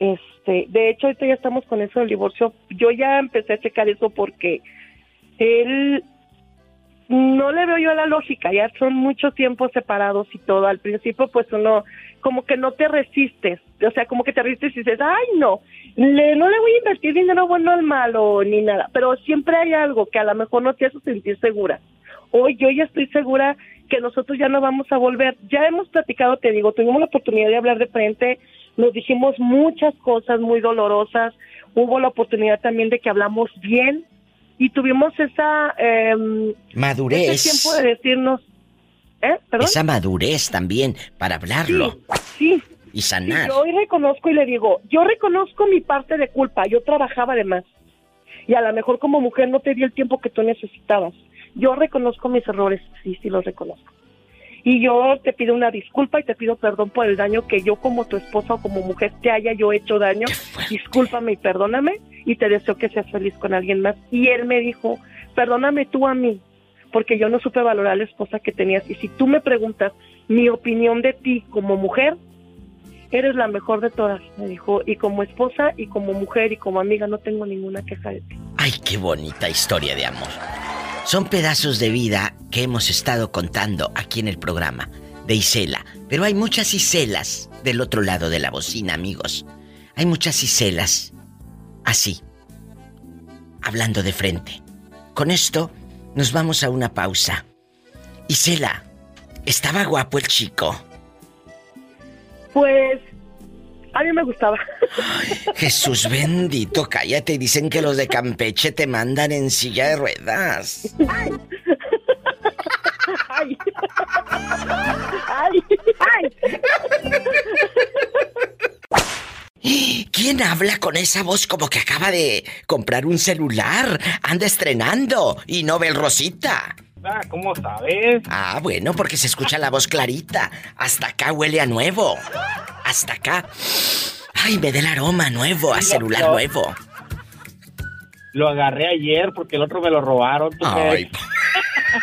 Este, de hecho, ahorita ya estamos con eso del divorcio. Yo ya empecé a checar eso porque él no le veo yo la lógica, ya son muchos tiempos separados y todo. Al principio, pues uno como que no te resistes, o sea, como que te resistes y dices, ay, no, le, no le voy a invertir dinero bueno al malo ni nada, pero siempre hay algo que a lo mejor no te hace sentir segura. Hoy yo ya estoy segura que nosotros ya no vamos a volver. Ya hemos platicado, te digo, tuvimos la oportunidad de hablar de frente, nos dijimos muchas cosas muy dolorosas, hubo la oportunidad también de que hablamos bien y tuvimos esa eh, madurez. Ese tiempo de decirnos, ¿eh? ¿Perdón? Esa madurez también para hablarlo. Sí. Y sanar. yo hoy reconozco y le digo, yo reconozco mi parte de culpa, yo trabajaba de más. Y a lo mejor como mujer no te di el tiempo que tú necesitabas. Yo reconozco mis errores, sí, sí los reconozco. Y yo te pido una disculpa y te pido perdón por el daño que yo como tu esposa o como mujer te haya yo hecho daño. Discúlpame y perdóname y te deseo que seas feliz con alguien más. Y él me dijo, perdóname tú a mí, porque yo no supe valorar a la esposa que tenías. Y si tú me preguntas mi opinión de ti como mujer, eres la mejor de todas, me dijo. Y como esposa y como mujer y como amiga no tengo ninguna queja de ti. Ay, qué bonita historia de amor. Son pedazos de vida que hemos estado contando aquí en el programa de Isela. Pero hay muchas Iselas del otro lado de la bocina, amigos. Hay muchas Iselas así, hablando de frente. Con esto nos vamos a una pausa. Isela, ¿estaba guapo el chico? Pues a mí me gustaba. Jesús bendito, cállate. Dicen que los de Campeche te mandan en silla de ruedas. Ay. Ay. Ay. ¿Quién habla con esa voz como que acaba de comprar un celular? Anda estrenando y no ve el Rosita. Ah, ¿cómo sabes? Ah, bueno, porque se escucha la voz clarita. Hasta acá huele a nuevo. Hasta acá. Ay, me da el aroma nuevo, a celular lo- nuevo. Lo agarré ayer porque el otro me lo robaron. Ay.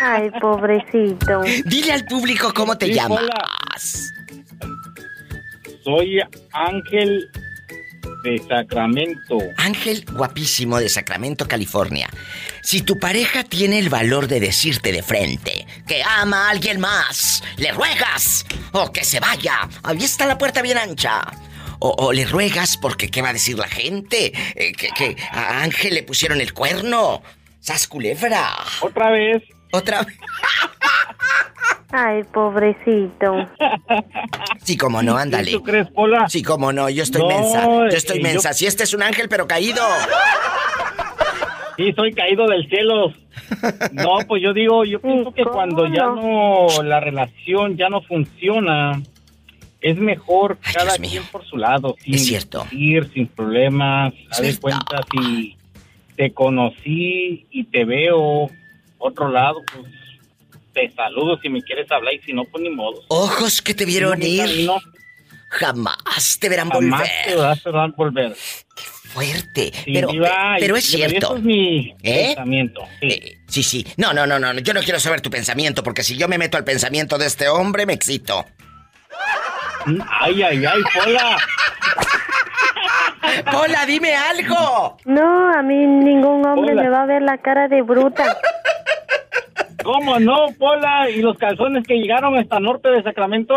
Ay, pobrecito. Dile al público cómo te Sí, llamas. hola. Soy Ángel de Sacramento. Ángel guapísimo de Sacramento, California. Si tu pareja tiene el valor de decirte de frente que ama a alguien más, le ruegas o que se vaya. Ahí está la puerta bien ancha. O, o le ruegas porque qué va a decir la gente. Eh, que, que a Ángel le pusieron el cuerno. ¡Sas culebra! Otra vez. Otra vez. Ay, pobrecito. Sí, como no, ándale. ¿Tú crees, Pola? Sí, como no, yo estoy No, mensa. Yo estoy eh, mensa. yo- Si este es un ángel, pero caído. Sí, soy caído del cielo. No, pues yo digo, yo pienso que ¿cómo cuando ya no, la relación ya no funciona, es mejor cada quien por su lado, sin Es cierto. discutir, sin problemas. Haz de cuenta, si te conocí y te veo otro lado, pues te saludo si me quieres hablar y si no, pues ni modo. Ojos que te vieron ir. camino. Jamás te verán Jamás volver. te vas a ver volver. Fuerte. Sí, pero, pero es eso cierto. es mi ¿Eh? pensamiento. Eh, sí, sí. No, no, no, no. Yo no quiero saber tu pensamiento, porque si yo me meto al pensamiento de este hombre, me excito. Ay, ay, ay, Pola. Pola, dime algo. No, a mí ningún hombre Hola. me va a ver la cara de bruta. ¿Cómo no, Pola? ¿Y los calzones que llegaron hasta norte de Sacramento?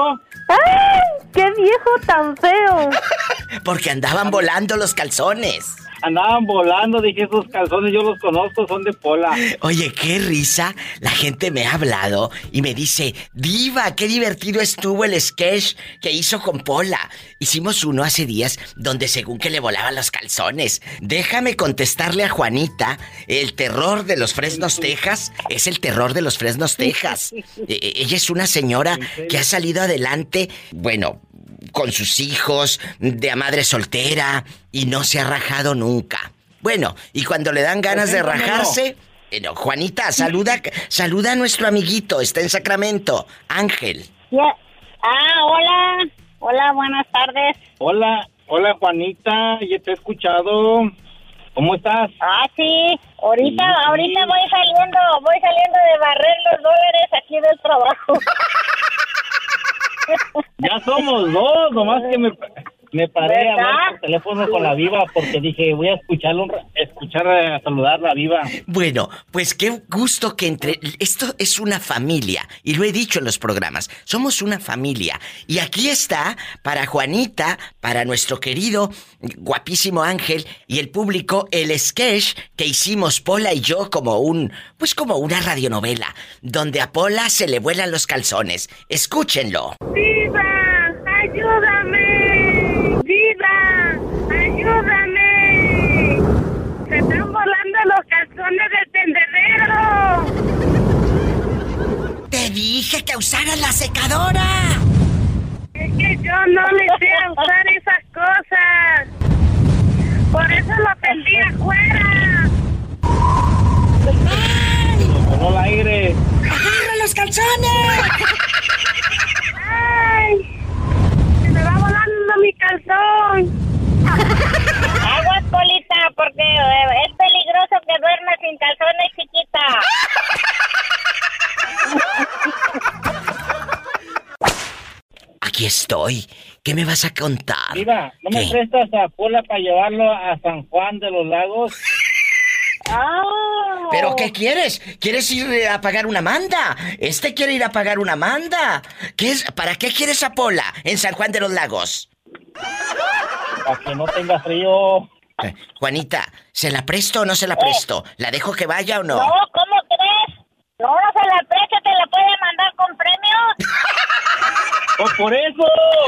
¡Ay! ¡Qué viejo tan feo! *laughs* Porque andaban volando los calzones. Andaban volando, dije, esos calzones yo los conozco, son de Pola. Oye, qué risa. La gente me ha hablado y me dice, Diva, qué divertido estuvo el sketch que hizo con Pola. Hicimos uno hace días donde según que le volaban los calzones. Déjame contestarle a Juanita, el terror de los Fresnos, Texas, es el terror de los Fresnos, Texas. *laughs* E- e- ella es una señora que ha salido adelante, bueno, con sus hijos, de a madre soltera, y no se ha rajado nunca. Bueno, y cuando le dan ganas de rajarse, eh, no, Juanita, saluda, saluda a nuestro amiguito, está en Sacramento, Ángel. Ah, hola. Hola, buenas tardes. Hola, hola Juanita, ya te he escuchado. ¿Cómo estás? Ah, sí. Ahorita, sí. ahorita voy saliendo, voy saliendo de barrer los dólares aquí del trabajo. *laughs* Ya somos dos, nomás que me, me paré a hablar por teléfono con la viva porque dije, voy a escucharlo, escuchar, a saludar a la viva. Bueno, pues qué gusto que entre... Esto es una familia, y lo he dicho en los programas, somos una familia. Y aquí está, para Juanita, para nuestro querido, guapísimo Ángel y el público, el sketch que hicimos Pola y yo como un... Pues como una radionovela, donde a Pola se le vuelan los calzones. Escúchenlo. ¡Viva! ¡Ayúdame! ¡Viva! ¡Ayúdame! ¡Se están volando los calzones del tendedero! Te dije que usaras la secadora. Es que yo no le sé usar esas cosas. Por eso lo pendí afuera. Voló el aire. ¡Agarra los calzones! ¡Ay! ¡Se me va volando mi calzón! Aguas, Polita, porque eh, es peligroso que duermas sin calzones, chiquita. Aquí estoy. ¿Qué me vas a contar? Viva, ¿no me prestas a Pola para llevarlo a San Juan de los Lagos? Ah. ¿Pero qué quieres? ¿Quieres ir a pagar una manda? Este quiere ir a pagar una manda. ¿Qué es? ¿Para qué quieres a Pola en San Juan de los Lagos? Para que no tenga frío. Eh, Juanita, ¿se la presto o no se la presto? ¿La dejo que vaya o no? No, ¿cómo crees? No, se la precio, te la puede mandar con premios. *laughs* Pues por eso,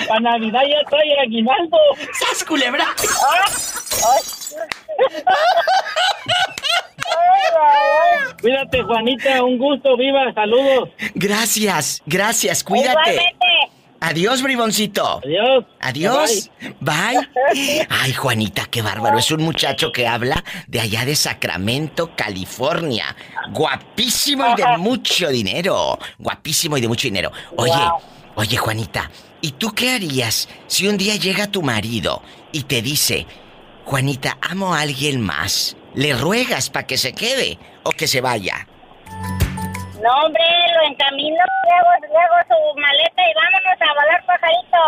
para Navidad ya trae aguinaldo. ¡Sas, culebra! *laughs* Cuídate, Juanita, un gusto, viva, saludos. Gracias, gracias, cuídate. Igualmente. Adiós, briboncito. Adiós. Adiós. Bye. *laughs* Ay, Juanita, qué bárbaro. Es un muchacho que habla de allá de Sacramento, California. Guapísimo y de mucho dinero. Guapísimo y de mucho dinero. Oye, oye, Juanita, ¿y tú qué harías si un día llega tu marido y te dice, Juanita, amo a alguien más? ¿Le ruegas para que se quede o que se vaya? No, hombre, lo encamino, le hago su maleta y vámonos a volar pajarito.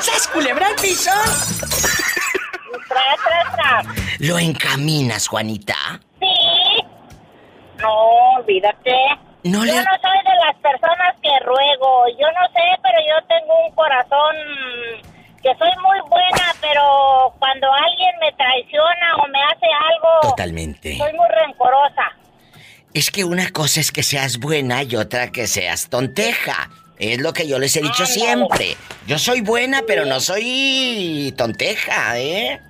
*laughs* ¿Sabes culebra al piso? Tras, tras, tras. ¿Lo encaminas, Juanita? Sí. No, olvídate. No yo no soy de las personas que ruego. Yo no sé, pero yo tengo un corazón que soy muy buena, pero cuando alguien me traiciona o me hace algo, Totalmente. soy muy rencorosa. Es que una cosa es que seas buena y otra que seas tonteja. Es lo que yo les he dicho siempre. Yo soy buena, pero no soy tonteja, ¿eh?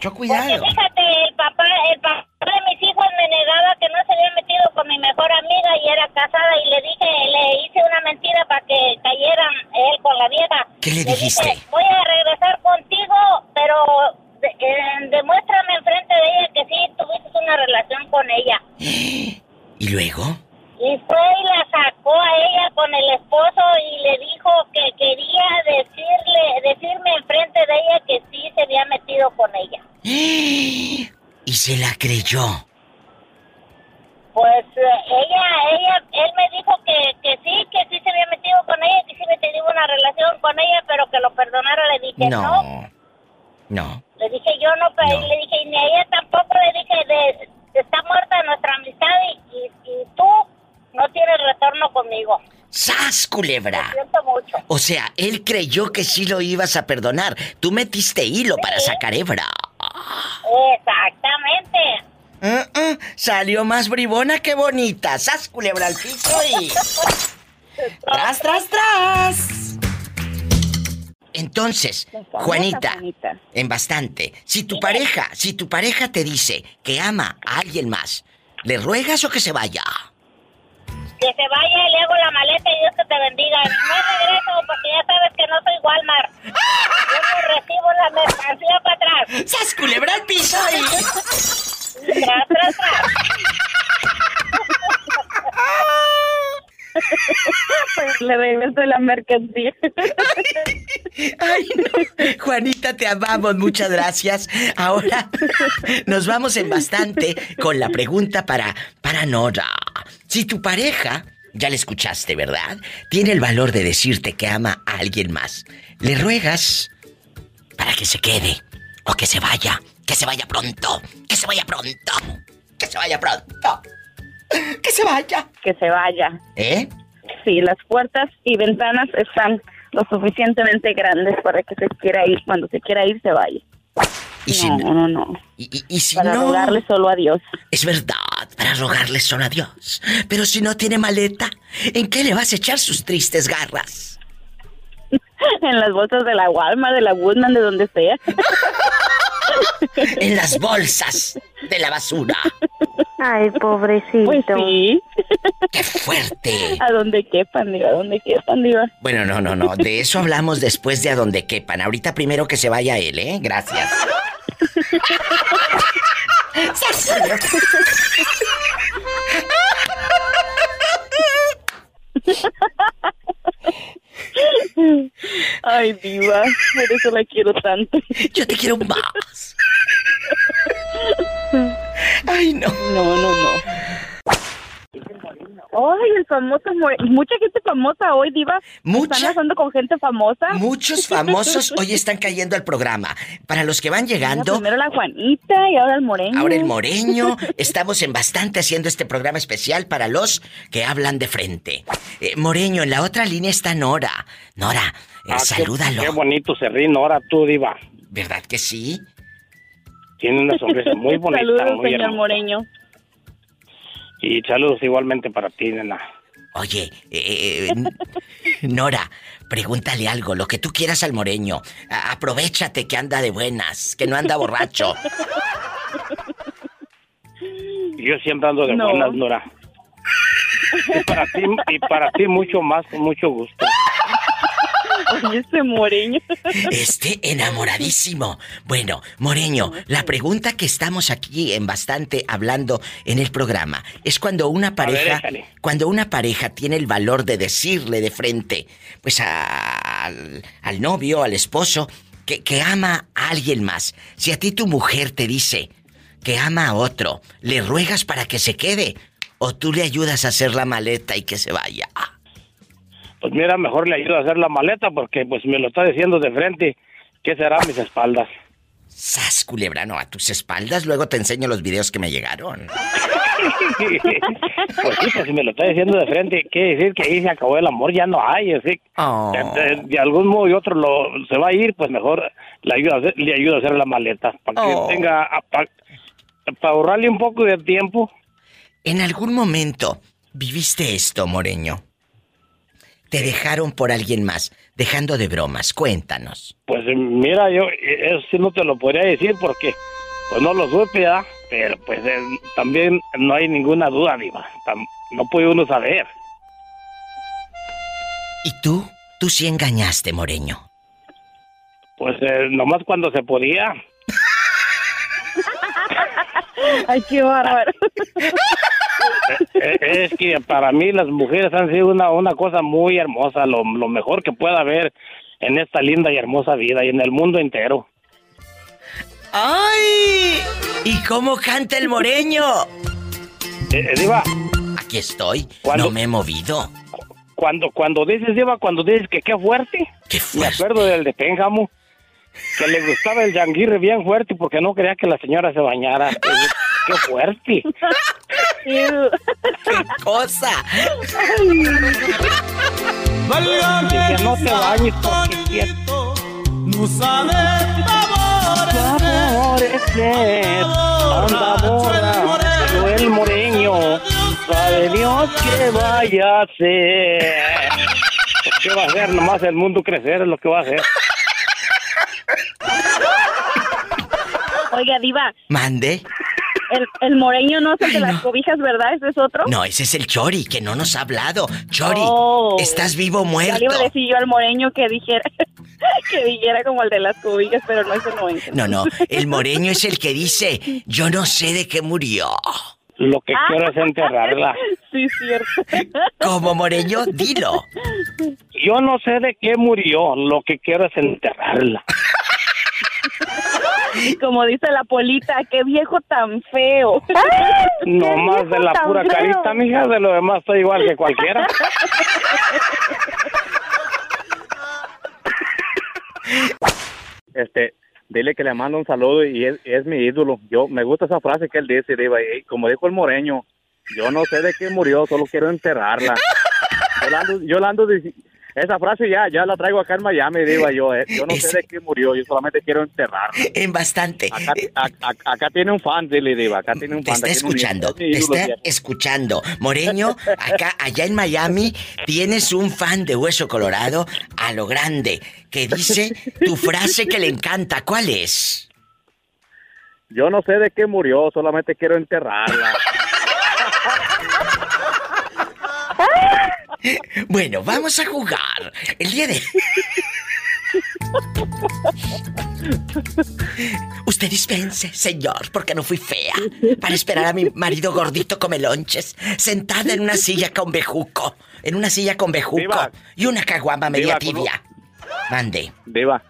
Porque cuidado. fíjate, el papá, el papá de mis hijos me negaba que no se había metido con mi mejor amiga y era casada y le dije, le hice una mentira para que cayera él con la vieja. ¿Qué le dijiste? dije, voy a regresar contigo, pero de- eh, demuéstrame enfrente de ella que sí tuviste una relación con ella. *gasps* ¿Y luego? Y fue y la sacó a ella con el esposo y le dijo que quería decirle, decirme enfrente de ella que sí se había metido con ella. *gasps* Y se la creyó. Pues eh, ella, ella, él me dijo que, que sí, que sí se había metido con ella, que sí me tenía una relación con ella, pero que lo perdonara. Le dije, no. No. No. Le dije, yo no, pero le dije, ni a ella tampoco. Le dije, de, está muerta nuestra amistad y, y, y tú no tienes retorno conmigo. ¡Sas, culebra! Siento mucho. O sea, él creyó que sí lo ibas a perdonar. Tú metiste hilo para sacar hebra. Exactamente. Mm, Salió más bribona que bonita. ¡Sas, culebra al piso y... *laughs* ¡Tras, tras, tras! Entonces, Juanita, en bastante. Si tu pareja, si tu pareja te dice que ama a alguien más, ¿le ruegas o que se vaya? Que se vaya y le hago la maleta y Dios que te bendiga. No regreso porque ya sabes que no soy Walmart. Yo no recibo la mercancía para atrás. ¡Sas, culebra al piso y... Tras, tras, tras. *laughs* *laughs* Le regreso la mercancía. Ay, no. Juanita, te amamos, muchas gracias. Ahora nos vamos en bastante con la pregunta para, para Nora. Si tu pareja Ya le escuchaste, ¿verdad? Tiene el valor de decirte que ama a alguien más. Le ruegas para que se quede o que se vaya, que se vaya pronto, que se vaya pronto, que se vaya pronto. *laughs* Que se vaya. Que se vaya. ¿Eh? Sí, las puertas y ventanas están lo suficientemente grandes para que se quiera ir. Cuando se quiera ir, se vaya. ¿Y no, no, no. ¿Y, si para rogarle solo a Dios. Es verdad, para rogarle solo a Dios. Pero si no tiene maleta, ¿en qué le vas a echar sus tristes garras? *laughs* en las bolsas de la Walmart, de la Woodman, de donde sea. *laughs* *laughs* en las bolsas de la basura. Ay, pobrecito. Pues sí. ¡Qué fuerte! A donde quepan, digo, a donde quepan, digo. Bueno, no, no, no. De eso hablamos después de a donde quepan. Ahorita primero que se vaya él, ¿eh? Gracias. *laughs* Ay, diva, por eso la quiero tanto. Yo te quiero más. Ay, no. No, no, no. Ay, el famoso, mucha gente famosa hoy, Diva. ¿Mucha? Están hablando con gente famosa. Muchos famosos hoy están cayendo al programa. Para los que van llegando. primero la Juanita y ahora el Moreño. Ahora el Moreño. Estamos en bastante haciendo este programa especial para los que hablan de frente. Eh, Moreño, en la otra línea está Nora. Nora, eh, ah, salúdalo. Qué, bonito se ríe Nora, tú, Diva. ¿Verdad que sí? Tiene una sonrisa muy bonita. Saludos, señor Moreño. Y saludos igualmente para ti, nena. Oye, eh, *laughs* Nora, pregúntale algo, lo que tú quieras al moreño. aprovechate que anda de buenas, que no anda borracho. *laughs* Yo siempre ando de buenas, Nora. Y para ti, y para ti mucho más, con mucho gusto. Este Moreño. Este enamoradísimo. Bueno, Moreño, la pregunta que estamos aquí en bastante hablando en el programa es cuando una pareja, cuando una pareja tiene el valor de decirle de frente, pues al, al novio, al esposo, que, que ama a alguien más. Si a ti tu mujer te dice que ama a otro, ¿le ruegas para que se quede? ¿O tú le ayudas a hacer la maleta y que se vaya? Pues mira, mejor le ayudo a hacer la maleta porque pues me lo está diciendo de frente. ¿Qué será a mis espaldas? Sas, culebrano, a tus espaldas. Luego te enseño los videos que me llegaron. *laughs* pues sí, pues si me lo está diciendo de frente, quiere decir que ahí se acabó el amor, ya no hay. Así, oh. de, algún modo y otro lo, se va a ir, pues mejor le ayudo a hacer, le ayudo a hacer la maleta. Para que oh. tenga, para ahorrarle un poco de tiempo. ¿En algún momento viviste esto, Moreño? Te dejaron por alguien más, dejando de bromas. Cuéntanos. Pues mira, yo eso sí no te lo podría decir porque pues no lo supe, ¿verdad? Pero pues eh, también no hay ninguna duda, Diva. No puede uno saber. ¿Y tú? Tú sí engañaste, Moreño. Pues eh, nomás cuando se podía. *laughs* Ay, qué bárbaro. *laughs* Eh, es que para mí las mujeres han sido una, una cosa muy hermosa, lo, mejor que pueda haber en esta linda y hermosa vida y en el mundo entero. ¡Ay! ¿Y cómo canta el moreño? Eh, eh Aquí estoy, no me he movido. Cuando, cuando dices, Diva, cuando dices que qué fuerte, qué fuerte. me acuerdo del de Pénjamo, que le gustaba el yanguirre bien fuerte porque no quería que la señora se bañara. ¡Qué fuerte! ¡Qué cosa! que no te bañes porque quieto. No sabe favorecer. Anda borra, el moreño. Sabe Dios que vaya a ser. ¿Qué va a hacer? Nomás el mundo crecer es lo que va a hacer. Oiga, Diva. Mande. El, el, moreño no es el de las cobijas, ¿verdad? ¿Ese es otro? No, ese es el Chori, que no nos ha hablado. Chori, oh. ¿estás vivo o muerto? Ya le iba a decir yo al moreño que dijera, *laughs* que dijera como el de las cobijas, pero no, ese no es. No, no, el moreño es el que dice, yo no sé de qué murió. Lo que quiero es enterrarla. *laughs* Sí, cierto. Como moreño, dilo. Yo no sé de qué murió, lo que quiero es enterrarla. *laughs* Como dice la polita, qué viejo tan feo. *laughs* No más de la pura carita, mija, de lo demás estoy igual que cualquiera. *laughs* Este, dile que le mando un saludo y es, mi ídolo. Yo me gusta esa frase que él dice, Diva, y como dijo el moreño, yo no sé de qué murió, solo quiero enterrarla. Yo ando, esa frase ya, ya la traigo acá en Miami, digo yo. Eh. Yo no sé de qué murió, yo solamente quiero enterrarla. En bastante. Acá, tiene un fan, dile, Diva. Acá tiene un fan. Te está escuchando, te está escuchando. Moreño, acá, allá en Miami, tienes un fan de Hueso Colorado a lo grande que dice tu frase que le encanta. ¿Cuál es? Yo no sé de qué murió, solamente quiero enterrarla. *laughs* Bueno, vamos a jugar. El día de... Usted dispense, señor, porque no fui fea. Para esperar a mi marido gordito come lonches, sentada en una silla con bejuco. En una silla con bejuco. Y una caguama media tibia. Mande. Viva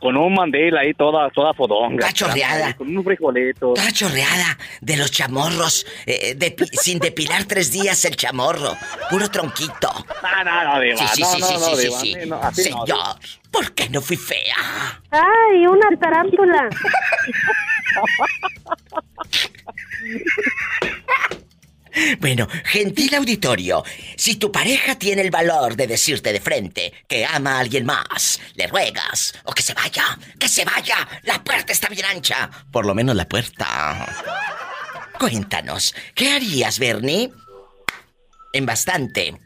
con un mandil ahí toda, toda fodonga. Está chorreada. Con un frijolito. Está chorreada de los chamorros. Eh, sin depilar tres días el chamorro. Puro tronquito. No, no, no, Diva. Sí, sí, sí, sí, sí, sí, Señor, ¿por qué no fui fea? Ay, una tarántula. *laughs* Bueno, gentil auditorio, si tu pareja tiene el valor de decirte de frente que ama a alguien más, le ruegas o que se vaya, que se vaya, la puerta está bien ancha, por lo menos la puerta. Cuéntanos, ¿qué harías, Bernie? En bastante.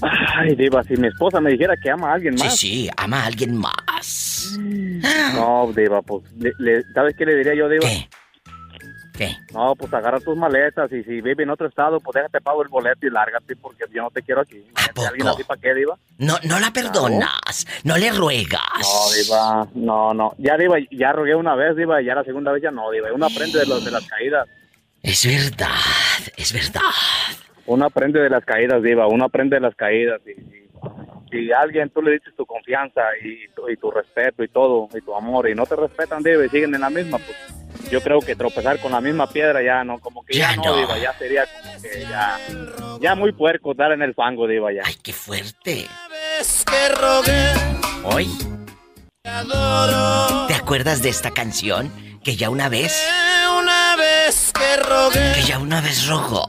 Ay, Diva, si mi esposa me dijera que ama a alguien más. Sí, sí, ama a alguien más. No, Diva, pues, ¿sabes qué le diría yo, Diva? ¿Qué? ¿Qué? No, pues agarra tus maletas y si vive en otro estado, pues déjate pago el boleto y lárgate porque yo no te quiero aquí. ¿Alguien así para qué, Diva? No, no la perdonas, no le ruegas. No, Diva, no, no. Ya, Diva, ya rogué una vez, Diva, y ya la segunda vez ya no, Diva. Uno aprende de, los, de las caídas. Es verdad, es verdad. Uno aprende de las caídas, Diva, uno aprende de las caídas. Y, si a alguien tú le dices tu confianza y, y, tu respeto y todo, y tu amor, y no te respetan, y siguen en la misma, pues yo creo que tropezar con la misma piedra ya no, como que ya, no, Diva, ya sería como que ya, ya muy puerco dar en el fango, Diva, ya. Ay, qué fuerte. que Hoy. ¿Te acuerdas de esta canción? Que ya una vez. Una vez que rogué. Que ya una vez rogó.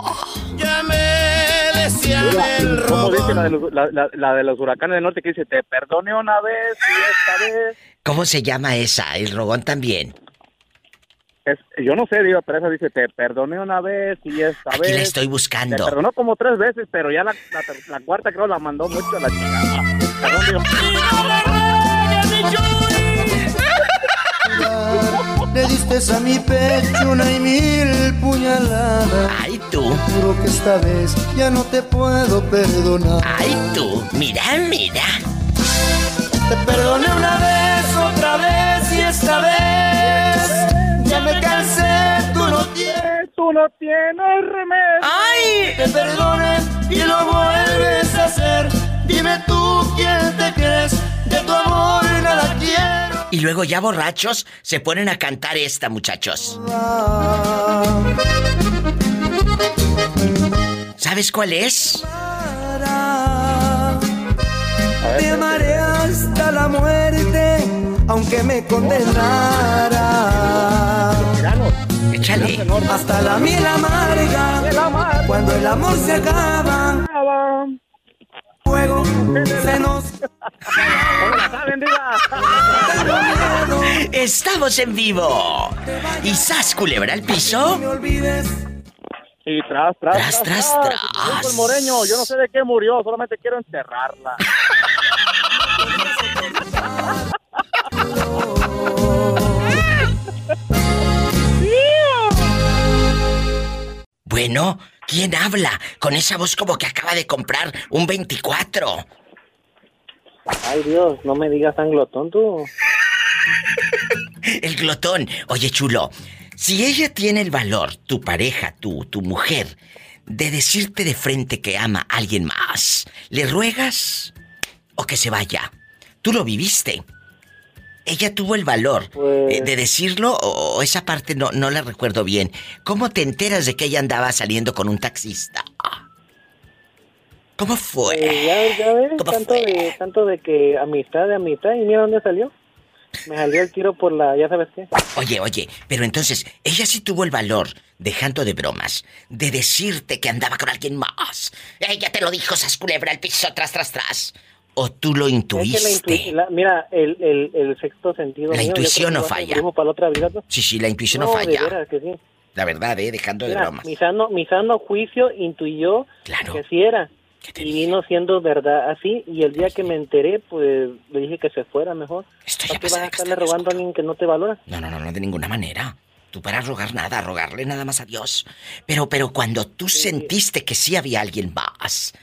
Ya me decía el ¿Cómo dice la de, los, la, de los huracanes del norte que dice, te perdone una vez y esta vez? ¿Cómo se llama esa? El rogón también. Es, yo no sé, digo, Teresa dice, te perdoné una vez y esta Aquí vez. la estoy buscando. Te perdonó como tres veces, pero ya la, la, cuarta creo la mandó mucho a la chica. Perdón, digo. *laughs* Le diste a mi pecho una y mil puñaladas. Ay, tú. Juro que esta vez ya no te puedo perdonar. Ay, tú. Mira, mira. Te perdoné una vez, otra vez y esta vez ya me cansé, tú no tienes, tú no tienes remedio. ¡Ay! Te Y luego ya borrachos se ponen a cantar esta, muchachos. ¿Sabes cuál es? Te amaré hasta la muerte, aunque me condenara. Échale. Hasta la miel amarga, cuando el amor se acaba. Fuego se nos. Estamos en vivo. ¿Y Sas Culebra al piso? Y tras, tras, tras, tras, tras. El moreño, yo no sé de qué murió, solamente quiero enterrarla. *laughs* Bueno, ¿quién habla? Con esa voz como que acaba de comprar un 24. Ay Dios, no me digas tan glotón tú. *laughs* el glotón. Oye, chulo, si ella tiene el valor, tu pareja, tú, tu mujer, de decirte de frente que ama a alguien más, ¿le ruegas o que se vaya? Tú lo viviste. Ella tuvo el valor eh, de decirlo o, esa parte no, no la recuerdo bien. ¿Cómo te enteras de que ella andaba saliendo con un taxista? ¿Cómo fue? Eh, ya, ves, tanto, De, tanto de que amistad de amistad y mira dónde salió. Me salió el tiro por la, ya sabes qué. Oye, oye, pero entonces, ella sí tuvo el valor, dejando de bromas, de decirte que andaba con alguien más. Ella te lo dijo, sas culebra, el piso, tras, tras, tras. ¿O tú lo intuiste? mira, el, el, el, sexto sentido. La intuición no falla. Para la otra vida, Sí, sí, la intuición no, falla. que sí. La verdad, ¿eh? Dejando de bromas. Mi sano, mi sano juicio intuyó que sí era. Y vino siendo verdad así, y el día que me enteré, pues le dije que se fuera mejor. Esto ya vas a estarle robando a alguien que no te valora? No, no, no, no, de ninguna manera. Tú para rogar nada, rogarle nada más a Dios. Pero, pero cuando tú sentiste que sí había alguien más,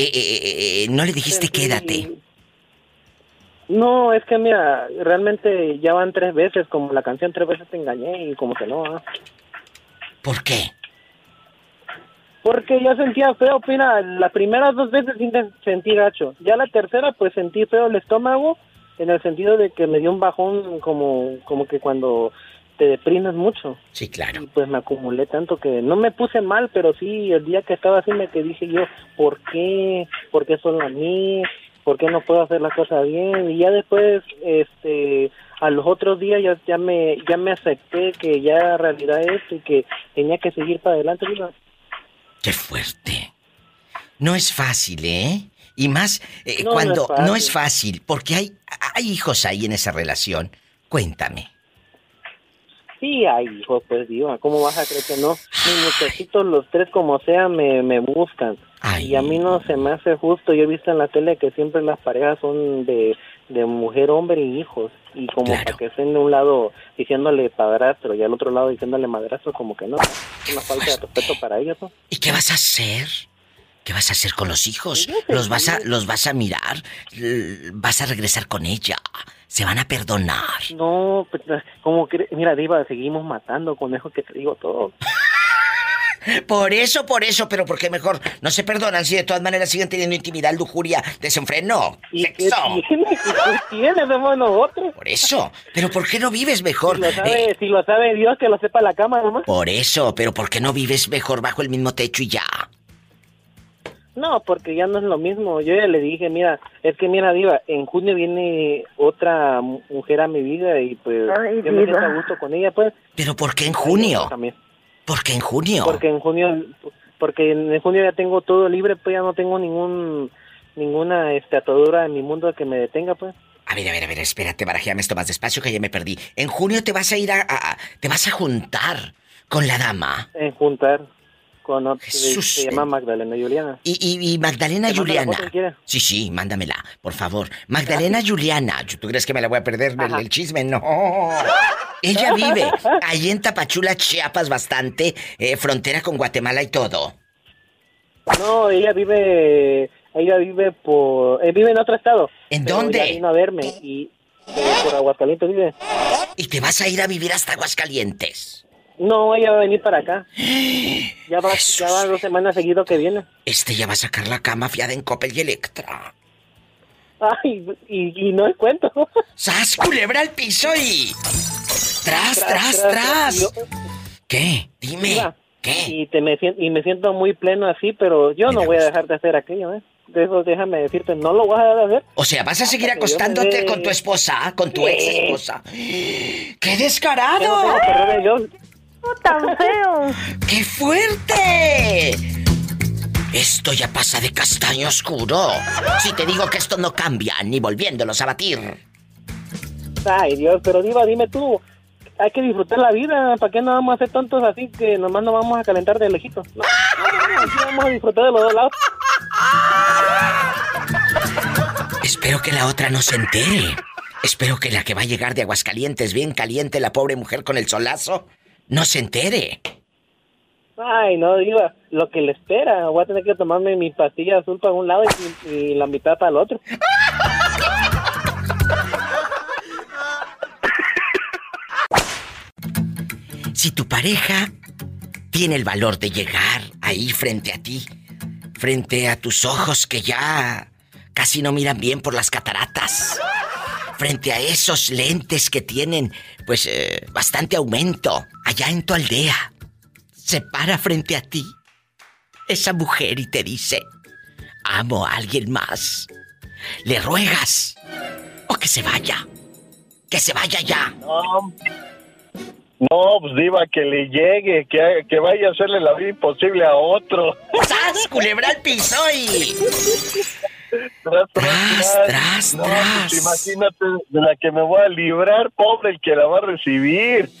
eh, eh, eh, no le dijiste quédate. No, es que mira, realmente ya van tres veces, como la canción tres veces te engañé y como que no. ¿ah? ¿Por qué? Porque yo sentía feo, mira, las primeras dos veces sentí gacho. Ya la tercera, pues sentí feo el estómago, en el sentido de que me dio un bajón como, como que cuando te deprimes mucho. Sí, claro. Y pues me acumulé tanto que no me puse mal, pero sí, el día que estaba así me que dije yo, ¿por qué? ¿Por qué solo a mí? ¿Por qué no puedo hacer las cosas bien? Y ya después, este, a los otros días ya, ya me ya me acepté que ya realidad es y que tenía que seguir para adelante. Qué fuerte. No es fácil, ¿eh? Y más eh, cuando no es, fácil, porque hay, hay hijos ahí en esa relación. Cuéntame. Sí, hay hijos, pues digo, ¿cómo vas a creer que no? Mis muchachitos, los tres como sea, me, me buscan. Y a mí no se me hace justo. Yo he visto en la tele que siempre las parejas son de, de mujer, hombre y hijos. Y como para que estén de un lado diciéndole padrastro y al otro lado diciéndole madrastro, como que no. Es una falta de respeto para ellos, ¿no? ¿Y qué vas a hacer? ¿Qué vas a hacer con los hijos? ¿Los vas a, los vas a mirar? ¿Vas a regresar con ella? ¿Se van a perdonar? No, pues, como que, mira, Diva, seguimos matando, conejo, que te digo todo. *laughs* Por eso, por eso, pero ¿por qué mejor no se perdonan si de todas maneras siguen teniendo intimidad, lujuria, desenfreno, ¿Y sexo? ¿Quién somos nosotros? Por eso, pero ¿por qué no vives mejor? Si lo, sabe, eh, si lo sabe Dios, que lo sepa la cama nomás. Por eso, pero ¿por qué no vives mejor bajo el mismo techo y ya? No, porque ya no es lo mismo. Yo ya le dije, mira, es que mira, Diva, en junio viene otra mujer a mi vida y pues yo me siento a gusto con ella, pues. ¿Pero por qué en junio? También. ¿Por qué en junio? Porque en junio, porque en junio ya tengo todo libre, pues ya no tengo ningún ninguna este, atadura en mi mundo que me detenga, pues. A ver, a ver, a ver, espérate, barajéame esto más despacio que ya me perdí. En junio te vas a ir a, te vas a juntar con la dama. En juntar con se llama Magdalena Juliana. Y, y, Magdalena Juliana. Sí, sí, mándamela, por favor. Magdalena Juliana. ¿Tú crees que me la voy a perder el, chisme? No. Ella vive ahí en Tapachula, Chiapas, bastante, eh, frontera con Guatemala y todo. No, ella vive, ella vive por, eh, vive en otro estado. ¿En dónde? Ella vino a verme y eh, por Aguascalientes vive. ¿Y te vas a ir a vivir hasta Aguascalientes? No, ella va a venir para acá. *gasps* Ya va, ya va dos semanas seguido que viene. Este ya va a sacar la cama fiada en Coppel y Electra. Ay, y, no es cuento. *laughs* ¡Sas, culebra al piso y... ¡Tras, tras, tras! ¿Qué? Dime. ¿Qué? Y, te me, y me siento muy pleno así, pero yo no voy a dejar de hacer aquello, ¿eh? De eso déjame decirte, no lo voy a dejar de hacer. O sea, vas a seguir acostándote con tu esposa, con tu ex esposa. *gasps* ¡Qué descarado! Tan feo! *laughs* ¡Qué fuerte! Esto ya pasa de castaño oscuro. Si te digo que esto no cambia, ni volviéndolos a batir. Ay, Dios, pero Diva, dime tú. Hay que disfrutar la vida. ¿Para qué no vamos a ser tontos así que nomás nos vamos a calentar de lejito? No, no, vamos a disfrutar de los dos lados. Espero que la otra no se entere. Espero que la que va a llegar de Aguascalientes, bien caliente, la pobre mujer con el solazo, no se entere. Ay, no, Diva, lo que le espera. Voy a tener que tomarme mi pastilla azul para un lado y, la mitad para el otro. *laughs* Si tu pareja tiene el valor de llegar ahí frente a ti, frente a tus ojos que ya casi no miran bien por las cataratas, frente a esos lentes que tienen, pues, eh, bastante aumento, allá en tu aldea, se para frente a ti esa mujer y te dice, amo a alguien más, le ruegas o que se vaya, que se vaya ya. No, no, pues diva, que le llegue, que, que vaya a hacerle la vida imposible a otro. ¡Sas, culebra al piso y... Tras, tras, tras. no, pues imagínate de la que me voy a librar, pobre el que la va a recibir. *laughs*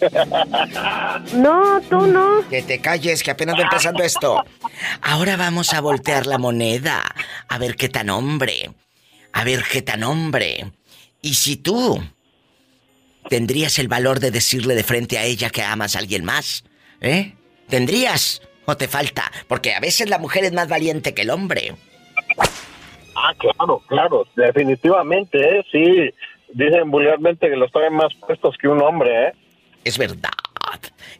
No, tú no. Que te calles, que apenas va empezando esto. Ahora vamos a voltear la moneda. A ver qué tan hombre. A ver qué tan hombre. Y si tú ¿Tendrías el valor de decirle de frente a ella que amas a alguien más? ¿Eh? ¿Tendrías? ¿O te falta? Porque a veces la mujer es más valiente que el hombre. Ah, claro, claro, definitivamente, ¿eh? Sí, dicen vulgarmente que los traen más puestos que un hombre, ¿eh? Es verdad.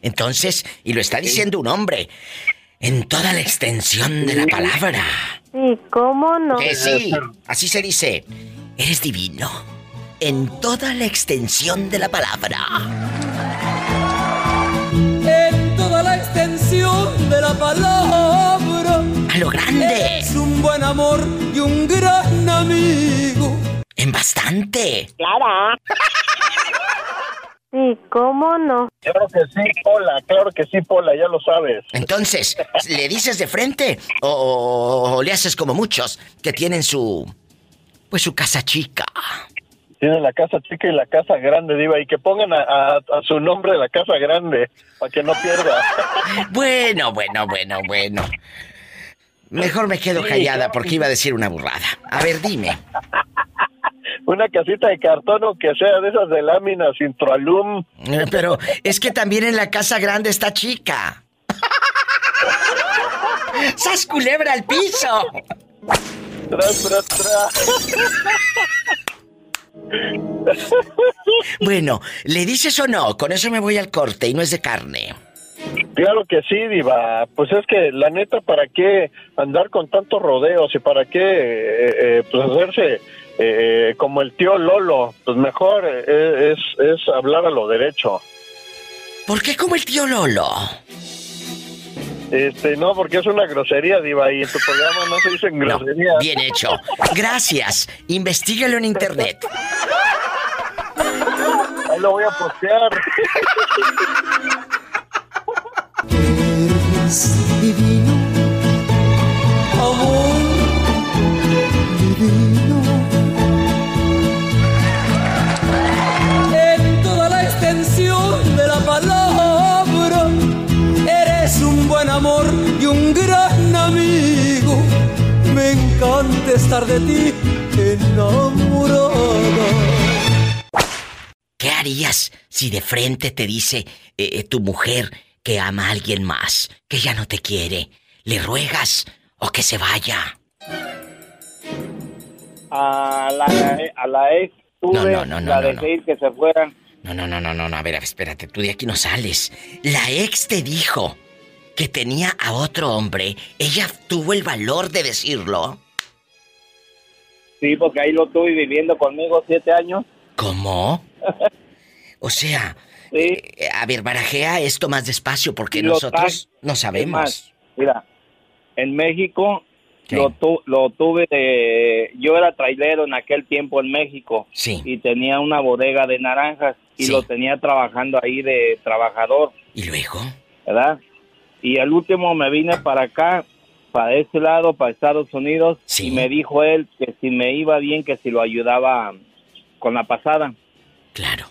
Entonces, y lo está diciendo un hombre, en toda la extensión de la palabra. ¿Y cómo no? Que sí, así se dice. Eres divino en toda la extensión de la palabra. En toda la extensión de la palabra. A lo grande. Es un buen amor y un gran amigo. En bastante. Claro. *laughs* ¿Y cómo no? Claro que sí, Pola, claro que sí, Pola, ya lo sabes. Entonces, ¿le dices de frente o, o le haces como muchos que tienen su... pues su casa chica? tiene la casa chica y la casa grande, Diva, y que pongan a, su nombre la casa grande, para que no pierda. *laughs* Bueno, bueno, bueno, bueno. Mejor me quedo callada porque iba a decir una burrada. A ver, dime. *laughs* Una casita de cartón o que sea de esas de láminas introalum. Eh, pero es que también en la casa grande está chica. *laughs* ¡Sas culebra al piso! Tras, tras, tras. Bueno, ¿le dices o no? Con eso me voy al corte y no es de carne. Claro que sí, Diva. Pues es que la neta, ¿para qué andar con tantos rodeos y para qué eh, eh, pues hacerse eh, como el tío Lolo? Pues mejor es, es hablar a lo derecho. ¿Por qué como el tío Lolo? Este, no, porque es una grosería, Diva, y en tu programa no se dicen groserías. bien hecho. Gracias. Investígalo en internet. Ahí lo voy a postear. Eres divino, amor divino. En toda la extensión de la palabra un buen amor y un gran amigo. Me encanta estar de ti enamorada. ¿Qué harías si de frente te dice eh, eh, tu mujer que ama a alguien más, que ya no te quiere? ¿Le ruegas o que se vaya? A la, a la ex tuve, no, no, no, la dejé que se fueran. No, no, no, no, no, a ver, espérate, tú de aquí no sales. La ex te dijo que tenía a otro hombre, ella tuvo el valor de decirlo. Sí, porque ahí lo tuve viviendo conmigo siete años. ¿Cómo? *laughs* o sea, eh, a ver, barajea esto más despacio porque nosotros no sabemos. mira, en México lo, lo, tuve de... Yo era trailero en aquel tiempo en México. Sí. Y tenía una bodega de naranjas y lo tenía trabajando ahí de trabajador. ¿Y luego? ¿Verdad? Y al último me vine para acá, para este lado, para Estados Unidos, y me dijo él que si me iba bien, que si lo ayudaba con la pasada. Claro.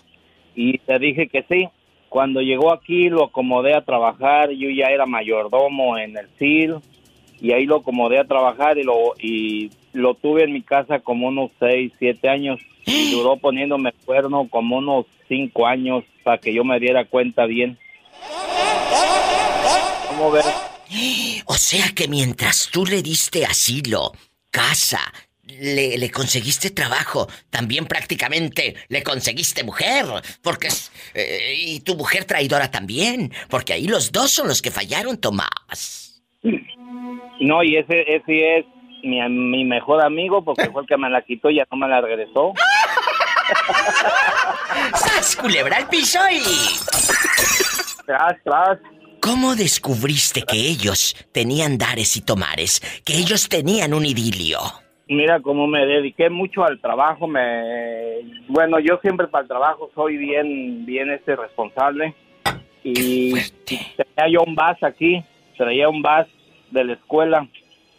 Y te dije que sí. Cuando llegó aquí lo acomodé a trabajar, yo ya era mayordomo en el CIL, y ahí lo acomodé a trabajar y lo, y lo tuve en mi casa como unos seis, siete años. Y *gasps* duró poniéndome cuerno como unos cinco años para que yo me diera cuenta bien. *gasps* O sea que mientras tú le diste asilo, casa, le, conseguiste trabajo, también prácticamente le conseguiste mujer, porque eh, y tu mujer traidora también, porque ahí los dos son los que fallaron, Tomás. No, y ese, ese es mi, mi mejor amigo, porque fue el que me la quitó y ya no me la regresó. *laughs* ¡Sas, culebra al piso y... Tras, tras. ¿Cómo descubriste que ellos tenían dares y tomares? Que ellos tenían un idilio. Mira, como me dediqué mucho al trabajo, me... Bueno, yo siempre para el trabajo soy bien, bien este responsable. Y tenía yo un bus aquí, traía un bus de la escuela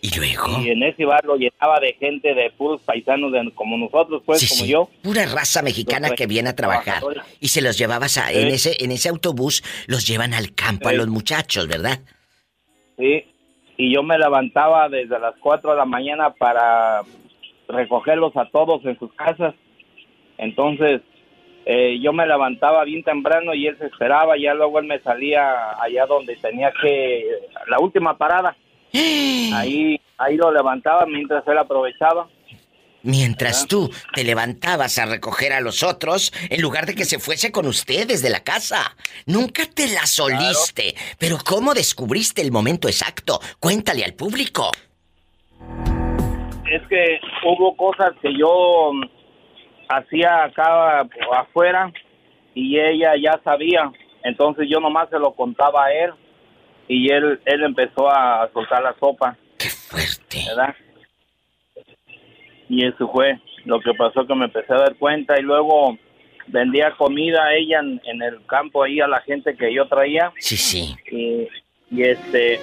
¿Y luego? Y en ese bar lo llenaba de gente, de puros paisanos como nosotros, pues, como yo. Pura raza mexicana que viene a trabajar. Y se los llevabas a, en ese en ese autobús, los llevan al campo a los muchachos, ¿verdad? Sí, y yo me levantaba desde las 4 de la mañana para recogerlos a todos en sus casas. Entonces, eh, yo me levantaba bien temprano y él se esperaba, ya luego él me salía allá donde tenía que, la última parada. *gasps* Ahí, ahí lo levantaba mientras él aprovechaba. Mientras tú te levantabas a recoger a los otros, en lugar de que se fuese con ustedes de la casa. Nunca te la soliste. Pero ¿cómo descubriste el momento exacto? Cuéntale al público. Es que hubo cosas que yo mm, hacía acá afuera y ella ya sabía. Entonces yo nomás se lo contaba a él y él, él empezó a soltar la sopa. ¡Qué fuerte! ¿Verdad? Y eso fue lo que pasó que me empecé a dar cuenta y luego vendía comida a ella en, el campo ahí a la gente que yo traía. Sí, sí. Y, este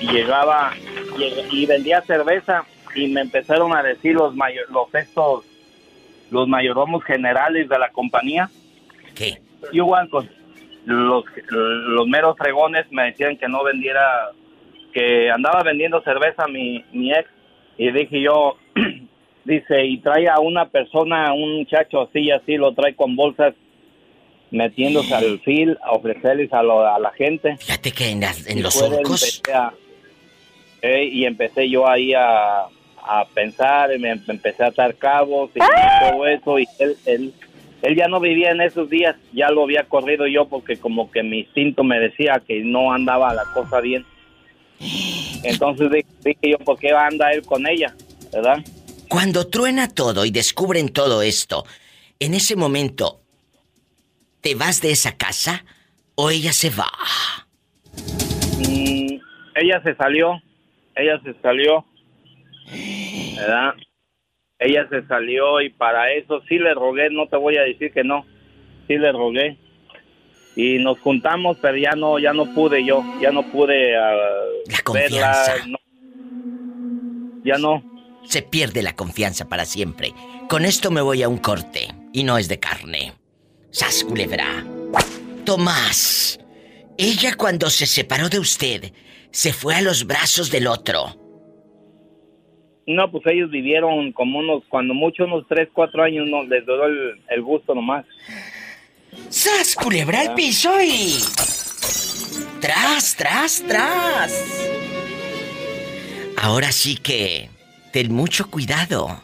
y llegaba y, vendía cerveza y me empezaron a decir los mayor, los estos los mayordomos generales de la compañía. ¿Qué? Yo, con los, los meros fregones me decían que no vendiera, que andaba vendiendo cerveza mi, mi ex. Y dije yo, *clears throat* dice, y trae a una persona, un muchacho así y así, lo trae con bolsas metiéndose al fil a ofrecerles a, a la gente. Fíjate que en, en los surcos... Eh, y empecé yo ahí a, a pensar, y me empecé a atar cabos y todo eso, y él, él él ya no vivía en esos días, ya lo había corrido yo porque como que mi instinto me decía que no andaba la cosa bien. *gasps* Entonces dije yo, ¿por qué anda él con ella? ¿Verdad? Cuando truena todo y descubren todo esto, en ese momento, ¿te vas de esa casa o ella se va? Mm, ella se salió, ella se salió, ¿verdad? ella se salió y para eso sí le rogué, no te voy a decir que no, sí le rogué. Y nos juntamos, pero ya no, ya no pude yo, ya no pude uh, verla. ya no. Se pierde la confianza para siempre. Con esto me voy a un corte y no es de carne. Sas culebra. Tomás, ella cuando se separó de usted, se fue a los brazos del otro. No, pues ellos vivieron como unos, cuando mucho, unos 3, 4 años, no, les duró el, gusto nomás. ¡Sas, culebra al piso y... ¡Tras, tras, tras! Ahora sí que... Ten mucho cuidado,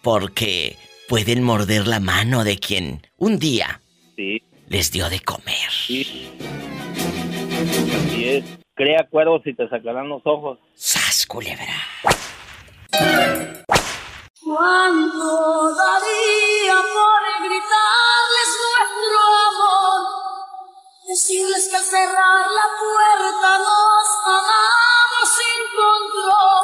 porque pueden morder la mano de quien un día sí. les dio de comer. Sí. Así es. Crea acuerdos y te sacarán los ojos. ¡Sas, culebra! ¿Cuánto daría por gritarles nuestro amor? Decirles que al cerrar la puerta nos amamos sin control.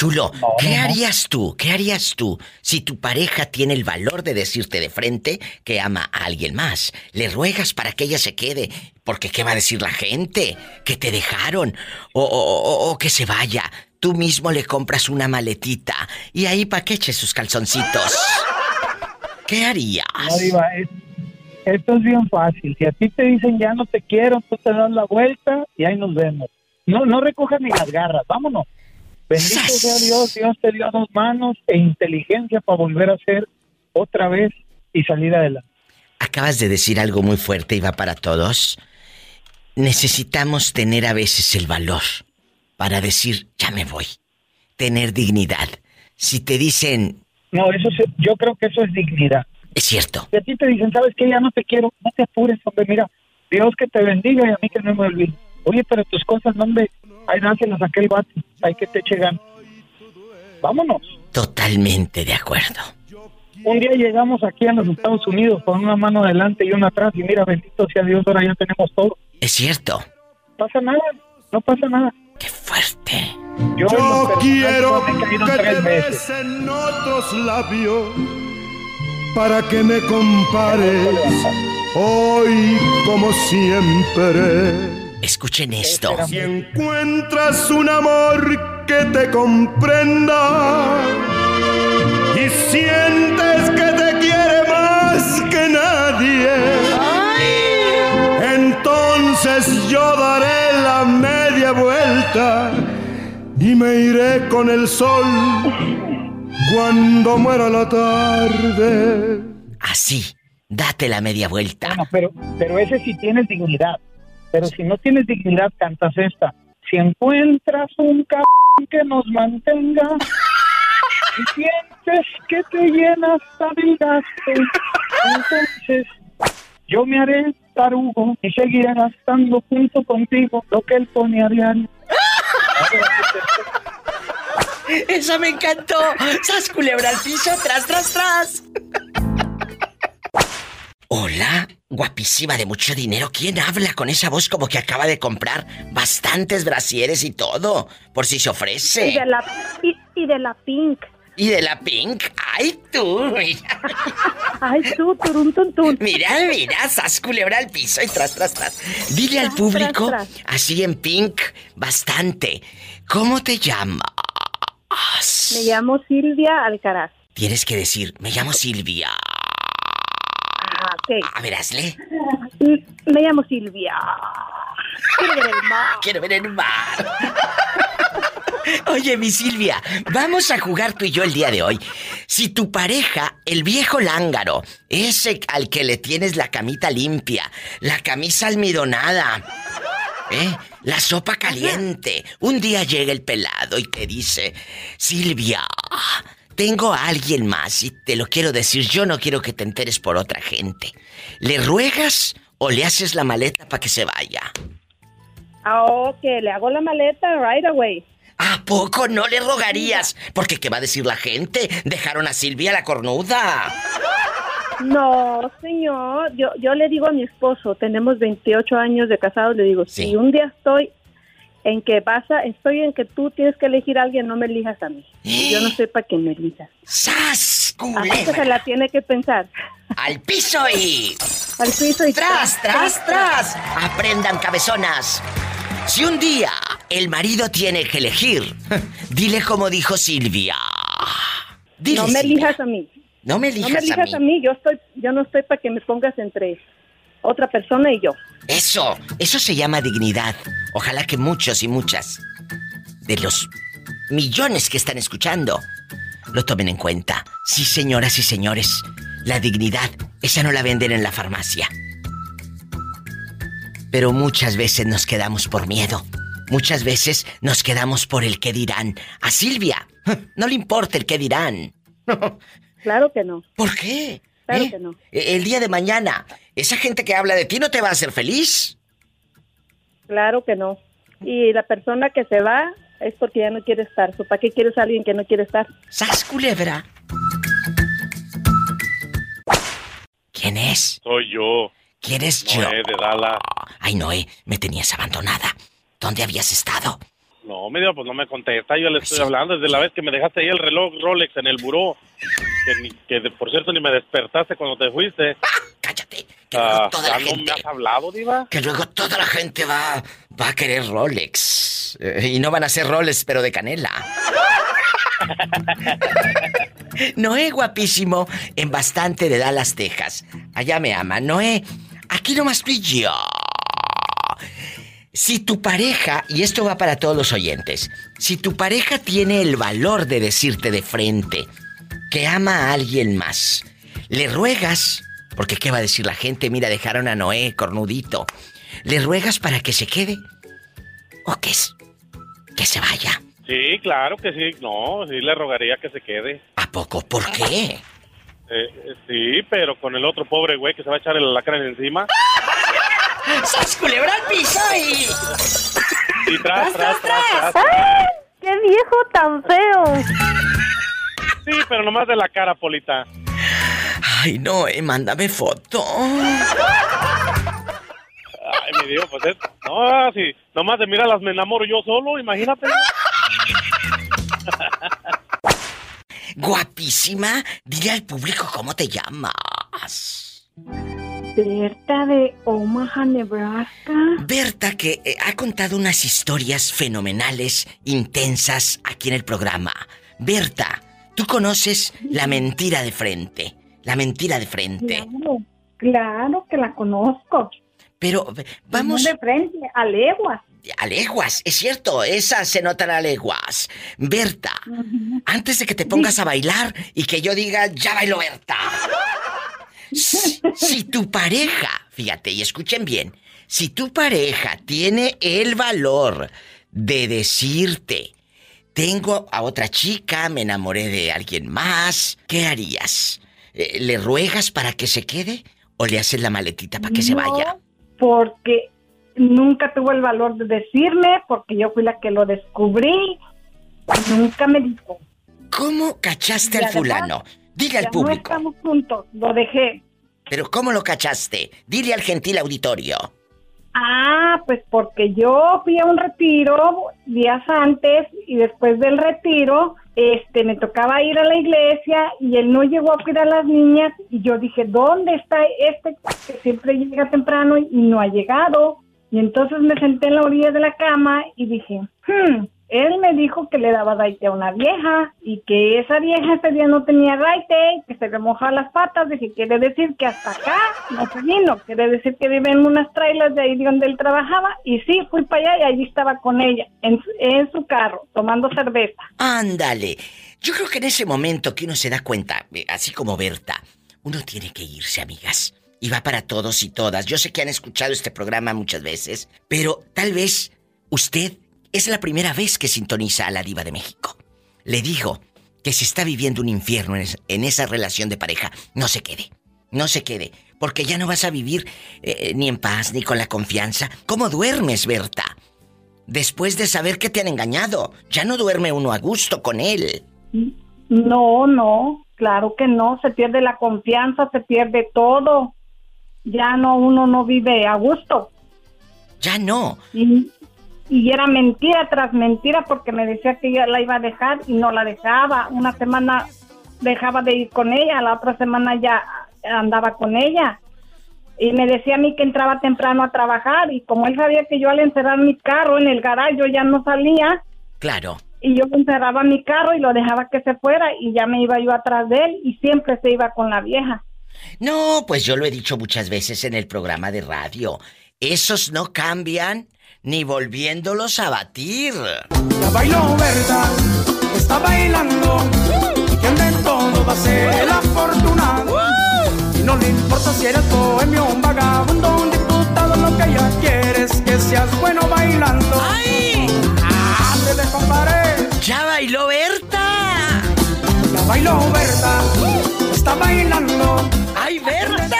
Chulo, ¿qué harías tú? ¿Qué harías tú si tu pareja tiene el valor de decirte de frente que ama a alguien más? Le ruegas para que ella se quede, porque ¿qué va a decir la gente? Que te dejaron o, o que se vaya tú mismo le compras una maletita y ahí pa' que eche sus calzoncitos. ¿Qué harías? esto es bien fácil. Si a ti te dicen ya no te quiero, tú te das la vuelta y ahí nos vemos. No, no recojas ni las garras, vámonos. Bendito sea Dios, Dios te dio dos manos e inteligencia para volver a ser otra vez y salir adelante. Acabas de decir algo muy fuerte y va para todos. Necesitamos tener a veces el valor para decir, ya me voy. Tener dignidad. Si te dicen... No, eso yo creo que eso es dignidad. Es cierto. Si a ti te dicen, ¿sabes qué? Ya no te quiero, no te apures, hombre, mira, Dios que te bendiga y a mí que no me olvide. Oye, pero tus cosas, hombre, ahí dáselas a aquel vato, hay que te eche Vámonos. Totalmente de acuerdo. un día llegamos aquí a los Estados Unidos con una mano adelante y una atrás y mira, bendito sea Dios, ahora ya tenemos todo. Es cierto. No pasa nada, no pasa nada. ¡Qué fuerte! Yo, quiero que te besen otros labios para que me compares hoy como siempre. Escuchen esto. Si encuentras un amor que te comprenda y sientes que te quiere más que nadie, entonces yo daré la media vuelta y me iré con el sol cuando muera la tarde. Así, date la media vuelta. pero, pero ese sí tienes dignidad. Pero si no tienes dignidad, cantas esta. Si encuentras un cabrón que nos mantenga y sientes que te llenas gasto, entonces yo me haré tarugo y seguiré gastando junto contigo lo que él pone a diario. Eso me encantó. ¡Sas culebra piso! ¡Tras, tras, tras! Hola, guapísima de mucho dinero. ¿Quién habla con esa voz como que acaba de comprar bastantes brasieres y todo? Por si se ofrece. Y de la, y, de la Pink. ¿Y de la Pink? ¡Ay, tú! *laughs* ¡Ay, tú, turun, tun, Mira, mira, sas culebra al piso y tras, tras, tras. Dile al público, así en Pink, bastante. ¿Cómo te llamas? Me llamo Silvia Alcaraz. Tienes que decir, me llamo Silvia. A ver, hazle. Me llamo Silvia. Quiero ver el mar. *laughs* Quiero ver el mar. Oye, mi Silvia, vamos a jugar tú y yo el día de hoy. Si tu pareja, el viejo lángaro, ese al que le tienes la camita limpia, la camisa almidonada, ¿eh? La sopa caliente. Un día llega el pelado y te dice, Silvia, tengo a alguien más y te lo quiero decir, yo no quiero que te enteres por otra gente. ¿Le ruegas o le haces la maleta para que se vaya? Ah, ok, le hago la maleta right away. ¿A poco no le rogarías? Porque ¿qué va a decir la gente? Dejaron a Silvia la cornuda. No, señor. Yo, yo le digo a mi esposo, tenemos 28 años de casados, le digo, si un día estoy en que pasa, estoy en que tú tienes que elegir a alguien, no me elijas a mí. Yo no *gasps* sé para que me elijas. ¡Sas! Que se la tiene que pensar. ¡Al piso y... Al piso y... ¡Tras, tras, tras! Aprendan, cabezonas. Si un día el marido tiene que elegir, *laughs* dile como dijo Silvia. no me elijas a mí. No me elijas, no me elijas a, mí. Yo estoy, yo no estoy para que me pongas entre otra persona y yo. Eso, eso se llama dignidad. Ojalá que muchos y muchas de los millones que están escuchando lo tomen en cuenta. Sí, señoras y señores, la dignidad, esa no la venden en la farmacia. Pero muchas veces nos quedamos por miedo. Muchas veces nos quedamos por el que dirán. A Silvia, *laughs* no le importa el que dirán. Claro que no. ¿Por qué? Claro ¿Eh? que no. E, el día de mañana, ¿esa gente que habla de ti no te va a hacer feliz? Claro que no. Y la persona que se va es porque ya no quiere estar. ¿Para qué quieres a alguien que no quiere estar? ¡Sas culebra! ¿Quién es? Soy yo. ¿Quién es yo? de Dallas. Ay, Noé, me tenías abandonada. ¿Dónde habías estado? No, medio, pues no me contesta. Yo le estoy hablando desde la vez que me dejaste ahí el reloj Rolex en el buró. Que, por cierto ni me despertaste cuando te fuiste. *laughs* ¡Cállate! Que ah, toda la gente, no me has hablado, Diva? Que luego toda la gente va, va a querer Rolex. Eh, y no van a ser Rolex, pero de canela. *laughs* Noé, guapísimo, en bastante de Dallas, Texas. Allá me ama. Noé, aquí nomás estoy yo. Si tu pareja, y esto va para todos los oyentes, si tu pareja tiene el valor de decirte de frente que ama a alguien más, le ruegas, porque ¿qué va a decir la gente? Mira, dejaron a Noé cornudito. ¿Le ruegas para que se quede? ¿O que, es, que se vaya? Sí, claro que sí. No, sí le rogaría que se quede. ¿A poco? ¿Por qué? Eh, eh, sí, pero con el otro pobre güey que se va a echar el lacra encima. *laughs* ¡Sas culebra al piso y... tras, tras, tras, ¡Ay! ¡Qué viejo tan feo! Sí, pero nomás de la cara, Polita. Ay, no, eh, mándame foto. Ay, mi Dios, pues es... No, si nomás de las me enamoro yo solo, imagínate. Guapísima, dile al público cómo te llamas. Berta de Omaha, Nebraska. Berta que eh, ha contado unas historias fenomenales, intensas aquí en el programa. Berta, tú conoces la mentira de frente. La mentira de frente. Claro, claro que la conozco. Pero vamos. de frente, a leguas. A leguas, es cierto, esas se notan a leguas. Berta, antes de que te pongas a bailar y que yo diga, ya bailo Berta. Si, tu pareja, fíjate y escuchen bien, si tu pareja tiene el valor de decirte, tengo a otra chica, me enamoré de alguien más, ¿qué harías? Eh, ¿Le ruegas para que se quede o le haces la maletita para que se vaya? Porque nunca tuvo el valor de decirme, porque yo fui la que lo descubrí. Nunca me dijo. ¿Cómo cachaste al fulano? Diga al público. No estamos juntos, lo dejé. ¿Pero cómo lo cachaste? Dile al gentil auditorio. Ah, pues porque yo fui a un retiro días antes y después del retiro este, me tocaba ir a la iglesia y él no llegó a cuidar a las niñas y yo dije, ¿dónde está este que siempre llega temprano y no ha llegado? Y entonces me senté en la orilla de la cama y dije, hmm, él me dijo que le daba raite a una vieja y que esa vieja ese día no tenía raite, que se le mojaba las patas. Dije, quiere decir que hasta acá no se vino, quiere decir que vive en unas trailas de ahí donde él trabajaba. Y sí, fui para allá y allí estaba con ella, en, en su carro, tomando cerveza. Ándale. Yo creo que en ese momento que uno se da cuenta, eh, así como Berta, uno tiene que irse, amigas. Y va para todos y todas. Yo sé que han escuchado este programa muchas veces, pero tal vez usted es la primera vez que sintoniza a la diva de México. Le digo que si está viviendo un infierno en, esa relación de pareja, no se quede. No se quede, porque ya no vas a vivir eh, ni en paz ni con la confianza. ¿Cómo duermes, Berta? Después de saber que te han engañado, ya no duerme uno a gusto con él. No, no, claro que no, se pierde la confianza, se pierde todo. Ya no, uno no vive a gusto. Ya no y era mentira tras mentira porque me decía que yo la iba a dejar y no la dejaba. Una semana dejaba de ir con ella, la otra semana ya andaba con ella. Y me decía a mí que entraba temprano a trabajar y como él sabía que yo al encerrar mi carro en el garaje yo ya no salía. Claro. Y yo encerraba mi carro y lo dejaba que se fuera y ya me iba yo atrás de él y siempre se iba con la vieja. No, pues yo lo he dicho muchas veces en el programa de radio. Esos no cambian ni volviéndolos a batir. Ya bailó verdad, está bailando. Y quien de todo va a ser el afortunado. Y no le importa si eres bohemio, un vagabundo, un diputado, lo que ella quiere es que seas bueno bailando. ¡Ay! ¡Ándele, compadre! ¡Ya bailó Berta! Ya bailó Berta, está bailando. ¡Ay, Berta!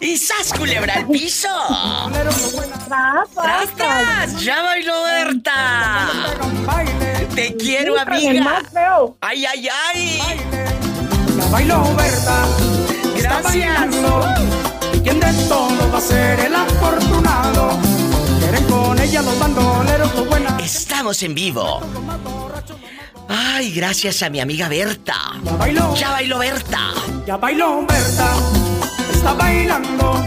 ¡Y sas, culebra al piso! ¡Tras, tras! ¡Ya bailó Berta! ¡Te quiero, amiga! ¡Ay, ay, ay! Ya bailó Berta. Gracias. ¿Y quién de todos va a ser el afortunado? Quieren con ella los bandoleros, los buenas. Estamos en vivo. Ay, gracias a mi amiga Berta. Ya bailó. Ya bailó Berta. Ya bailó Berta está bailando.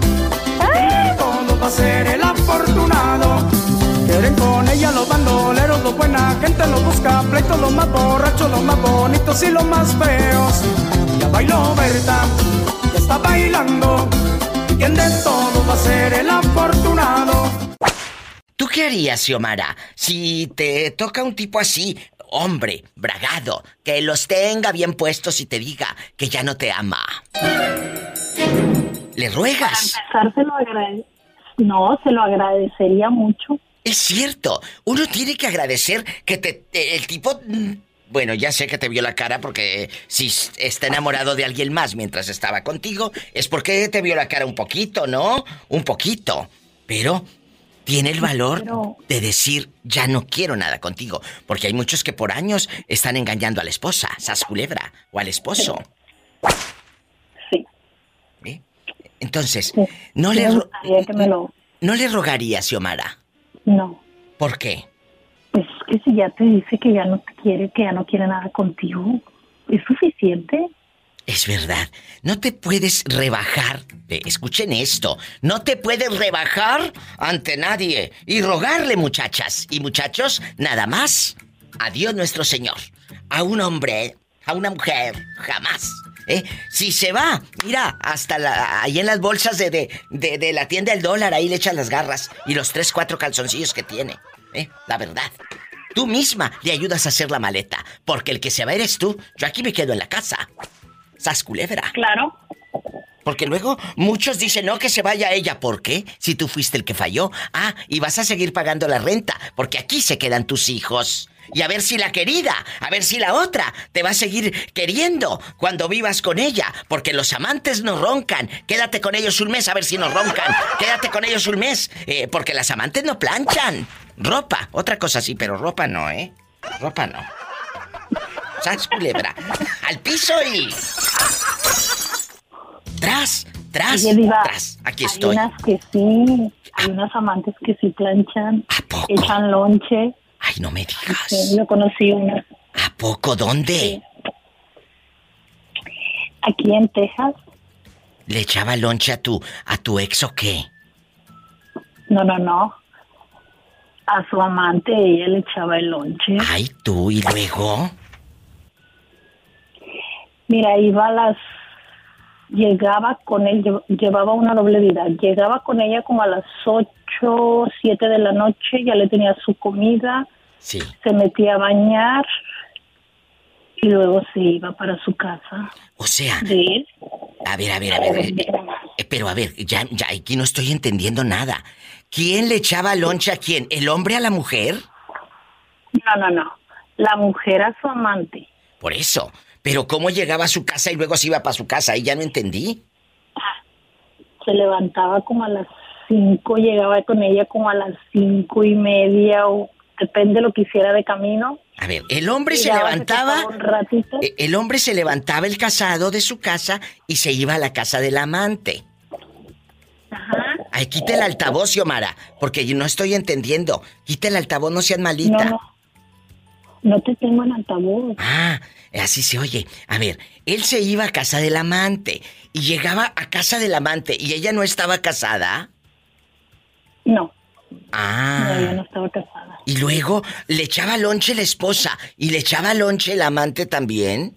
Todo va a ser el afortunado. Quieren con ella los bandoleros, los buena gente los busca, pleitos los más borrachos, los más bonitos y los más feos. Ya bailó Berta, ya está bailando. ¿Quién de todos va a ser el afortunado? ¿Tú qué harías, Xiomara, si te toca un tipo así, hombre, bragado, que los tenga bien puestos y te diga que ya no te ama? ¿Le ruegas? Para empezar, se lo. No, se lo agradecería mucho. Es cierto, uno tiene que agradecer que te, el tipo... Mm, bueno, ya sé que te vio la cara porque si está enamorado de alguien más mientras estaba contigo, es porque te vio la cara un poquito, ¿no? Un poquito. Pero tiene el valor de decir, ya no quiero nada contigo. Porque hay muchos que por años están engañando a la esposa, sas culebra, o al esposo. Entonces, no le, no le rogaría, Xiomara. No. ¿Por qué? Pues que si ya te dice que ya no te quiere, que ya no quiere nada contigo, ¿es suficiente? Es verdad, no te puedes rebajar, escuchen esto, no te puedes rebajar ante nadie y rogarle muchachas y muchachos, nada más, a Dios nuestro Señor, a un hombre, a una mujer, jamás. ¿Eh? Si se va, mira, hasta la, ahí en las bolsas de, de, de, la tienda del dólar, ahí le echan las garras y los tres, cuatro calzoncillos que tiene. ¿Eh? La verdad. Tú misma le ayudas a hacer la maleta, porque el que se va eres tú. Yo aquí me quedo en la casa. Sas culebra. Claro. Porque luego muchos dicen, no, que se vaya ella. ¿Por qué? Si tú fuiste el que falló. Ah, y vas a seguir pagando la renta, porque aquí se quedan tus hijos. Y a ver si la querida, a ver si la otra te va a seguir queriendo cuando vivas con ella, porque los amantes no roncan. Quédate con ellos un mes a ver si no roncan. Quédate con ellos un mes, eh, porque las amantes no planchan. Ropa, otra cosa sí, pero ropa no, ¿eh? Ropa no. ¿Sabes, culebra? Al piso y. Tras, tras, tras. Aquí estoy. Hay unas que sí, hay unas amantes que sí planchan. ¿A poco? Echan lonche. Ay, no me digas. Sí, yo conocí una. ¿A poco? ¿Dónde? Aquí en Texas. ¿Le echaba lonche a tu, a tu ex o qué? No, no, no. A su amante ella le echaba el lonche. Ay, tú, ¿y luego? Mira, iba a las... Llegaba con él, llevaba una doble vida. Llegaba con ella como a las ocho, siete de la noche, ya le tenía su comida. Sí. Se metía a bañar y luego se iba para su casa. O sea... ¿Sí? A ver, a ver, a ver. Eh, eh, pero a ver, ya, ya aquí no estoy entendiendo nada. ¿Quién le echaba lonche a quién? ¿El hombre a la mujer? No, no, no. La mujer a su amante. Por eso. Pero ¿cómo llegaba a su casa y luego se iba para su casa? Ahí ya no entendí. Se levantaba como a las cinco, llegaba con ella como a las cinco y media o depende de lo que hiciera de camino. A ver, el hombre se levantaba. Un ratito. Eh, el hombre se levantaba el casado de su casa y se iba a la casa del amante. Ajá. Ay, quita el altavoz, Xiomara, porque yo no estoy entendiendo. Quita el altavoz, no seas malita. No, no. No te tengo en altavoz. Ah, así se oye. A ver, él se iba a casa del amante y llegaba a casa del amante y ella no estaba casada. No. Ah. No, ella no estaba casada. Y luego le echaba lonche la esposa y le echaba lonche el amante también.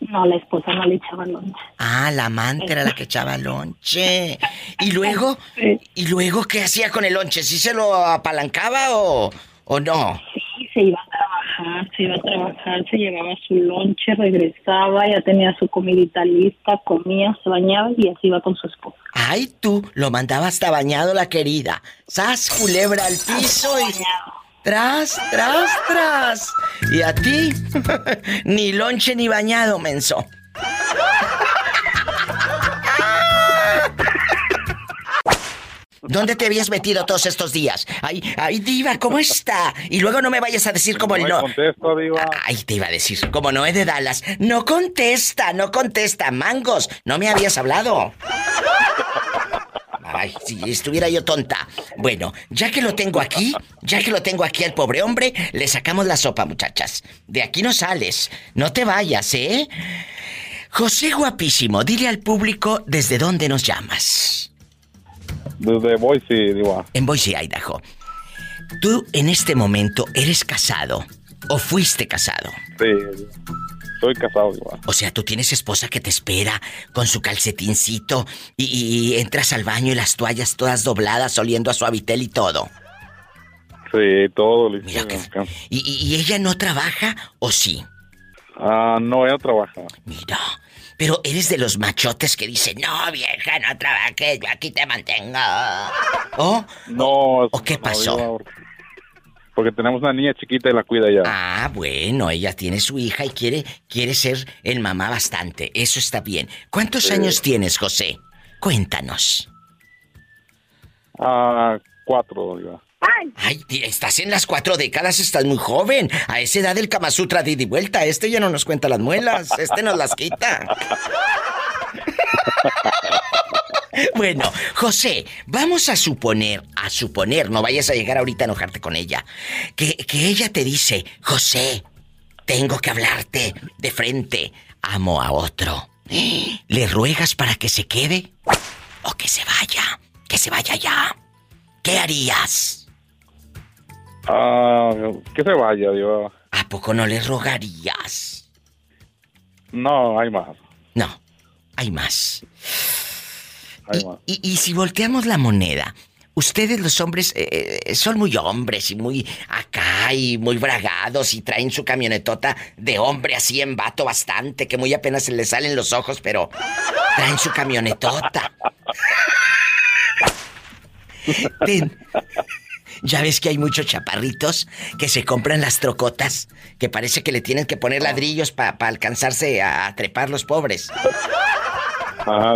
No, la esposa no le echaba lonche. Ah, la amante era la que echaba lonche. ¿Y luego? *laughs* ¿Y luego qué hacía con el lonche? ¿Sí se lo apalancaba o, o no? Sí, se iba a trabajar, se iba a trabajar, se llevaba su lonche, regresaba, ya tenía su comidita lista, comía, se bañaba y así iba con su esposa. Ay, tú, lo mandaba hasta bañado la querida. Sas, culebra al piso y... Tras, tras, tras. Y a ti, *laughs* ni lonche ni bañado, menso. ¿Dónde te habías metido todos estos días? Ay, ay, diva, ¿cómo está? Y luego no me vayas a decir como el no. contesto, diva. Ay, te iba a decir, como Noé de Dallas. No contesta, no contesta. Mangos, no me habías hablado. Ay, si estuviera yo tonta. Bueno, ya que lo tengo aquí, ya que lo tengo aquí al pobre hombre, le sacamos la sopa, muchachas. De aquí no sales. No te vayas, ¿eh? José guapísimo, dile al público desde dónde nos llamas. Desde Boise, diva. En Boise, Idaho. Tú en este momento eres casado o fuiste casado. Sí. Soy casado, diva. O sea, tú tienes esposa que te espera con su calcetincito y, y entras al baño y las toallas todas dobladas, oliendo a suavitel y todo. Sí, todo. listo. Mira que- ¿Y, y- y ella no trabaja o sí? Ah, no, ella trabaja. Mira, pero eres de los machotes que dicen, no, vieja, no trabajes, yo aquí te mantengo. ¿Oh? No. ¿O qué no, pasó? Porque tenemos una niña chiquita y la cuida ya. Ah, bueno, ella tiene su hija y quiere, quiere ser el mamá bastante. Eso está bien. ¿Cuántos Sí. años tienes, José? Cuéntanos. Ah, cuatro, diva. Ay, estás en las cuatro décadas, estás muy joven. A esa edad el Kama Sutra de y vuelta. Este ya no nos cuenta las muelas, este nos las quita. *laughs* Bueno, José, vamos a suponer, a suponer, no vayas a llegar ahorita a enojarte con ella, que, que ella te dice, José, tengo que hablarte de frente, amo a otro. ¿Le ruegas para que se quede? ¿O que se vaya? Que se vaya ya. ¿Qué harías? Ah, que se vaya, Dios. ¿A poco no le rogarías? No, hay más. No, hay más. y, si volteamos la moneda, ustedes los hombres eh, eh, son muy hombres y muy acá y muy bragados y traen su camionetota de hombre así en vato bastante, que muy apenas se les salen los ojos, pero traen su camionetota. *laughs* Ya ves que hay muchos chaparritos que se compran las trocotas, que parece que le tienen que poner ladrillos para alcanzarse a, trepar los pobres. Ah,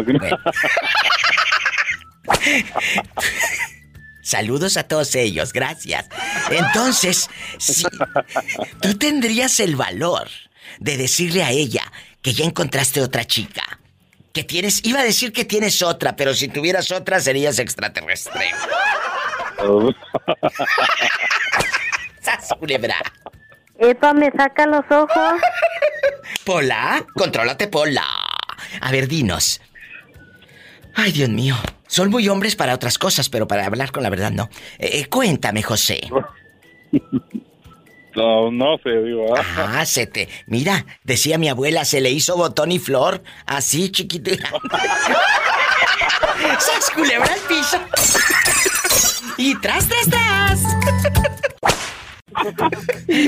Saludos a todos ellos, gracias. Entonces, si tú tendrías el valor de decirle a ella que ya encontraste otra chica, que tienes, iba a decir que tienes otra, pero si tuvieras otra serías extraterrestre. *laughs* ¡Sas, culebra! Epa, me saca los ojos. Pola, contrólate, Pola. A ver, dinos. Ay, Dios mío. Son muy hombres para otras cosas, pero para hablar con la verdad no. Eh, cuéntame, José. No, no sé, digo. Ah, se te. Mira, decía mi abuela, se le hizo botón y flor. Así, chiquito. *laughs* ¡Sas culebra al piso! Y tras, tras, tras.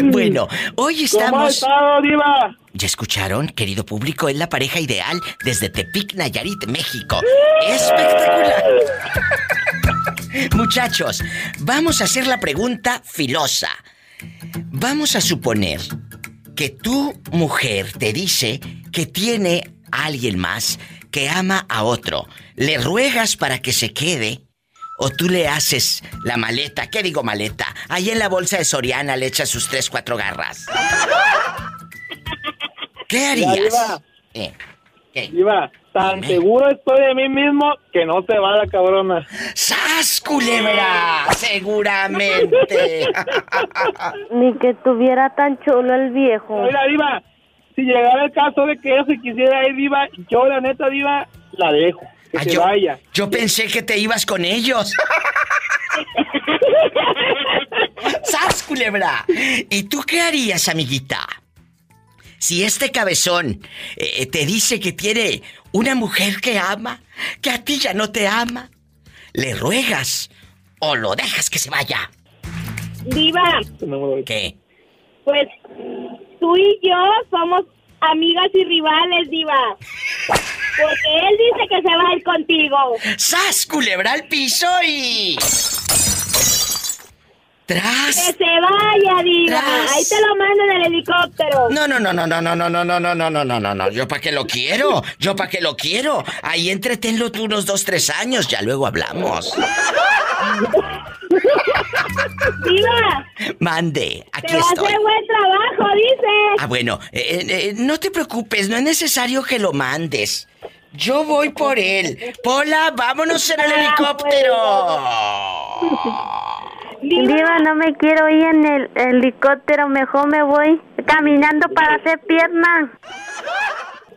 *laughs* bueno, hoy estamos. ¿Cómo estado, Diva? ¿Ya escucharon, querido público? Es la pareja ideal desde Tepic, Nayarit, México. ¡Espectacular! *laughs* Muchachos, vamos a hacer la pregunta filosa. Vamos a suponer que tu mujer te dice que tiene a alguien más que ama a otro. ¿Le ruegas para que se quede? ¿O tú le haces la maleta? ¿Qué digo maleta? Ahí en la bolsa de Soriana le echas sus tres, cuatro garras. ¿Qué harías? Eh, tan seguro estoy de mí mismo que no se va la cabrona. ¡Sas, culebra! Seguramente. *laughs* Ni que tuviera tan chulo el viejo. Mira, Diva, si llegara el caso de que ella se quisiera ir, Diva, yo la neta, Diva, la dejo. Que ah, se yo, vaya. Yo pensé que te ibas con ellos. *laughs* ¡Sas, culebra! ¿Y tú qué harías, amiguita? Si este cabezón eh, te dice que tiene una mujer que ama, que a ti ya no te ama, ¿le ruegas o lo dejas que se vaya? Diva. ¿Qué? Pues tú y yo somos amigas y rivales, Diva. Porque él dice que se va a ir contigo. ¡Sas, culebra al piso y... ¡Tras! ¡Que se vaya, Diva! Ahí te lo mando en el helicóptero. No, no, no, no, no, no, no, no, no, no, no, no, no, no, no. Yo para qué lo quiero. Yo para qué lo quiero. Ahí entretenlo tú unos dos, tres años. Ya luego hablamos. ¡Diva! Mande, aquí te va estoy. a hacer buen trabajo, dice. Ah, bueno, eh, eh, no te preocupes, no es necesario que lo mandes. Yo voy por él. Pola, vámonos en el helicóptero. Diva, no me quiero ir en el helicóptero, mejor me voy caminando para hacer pierna.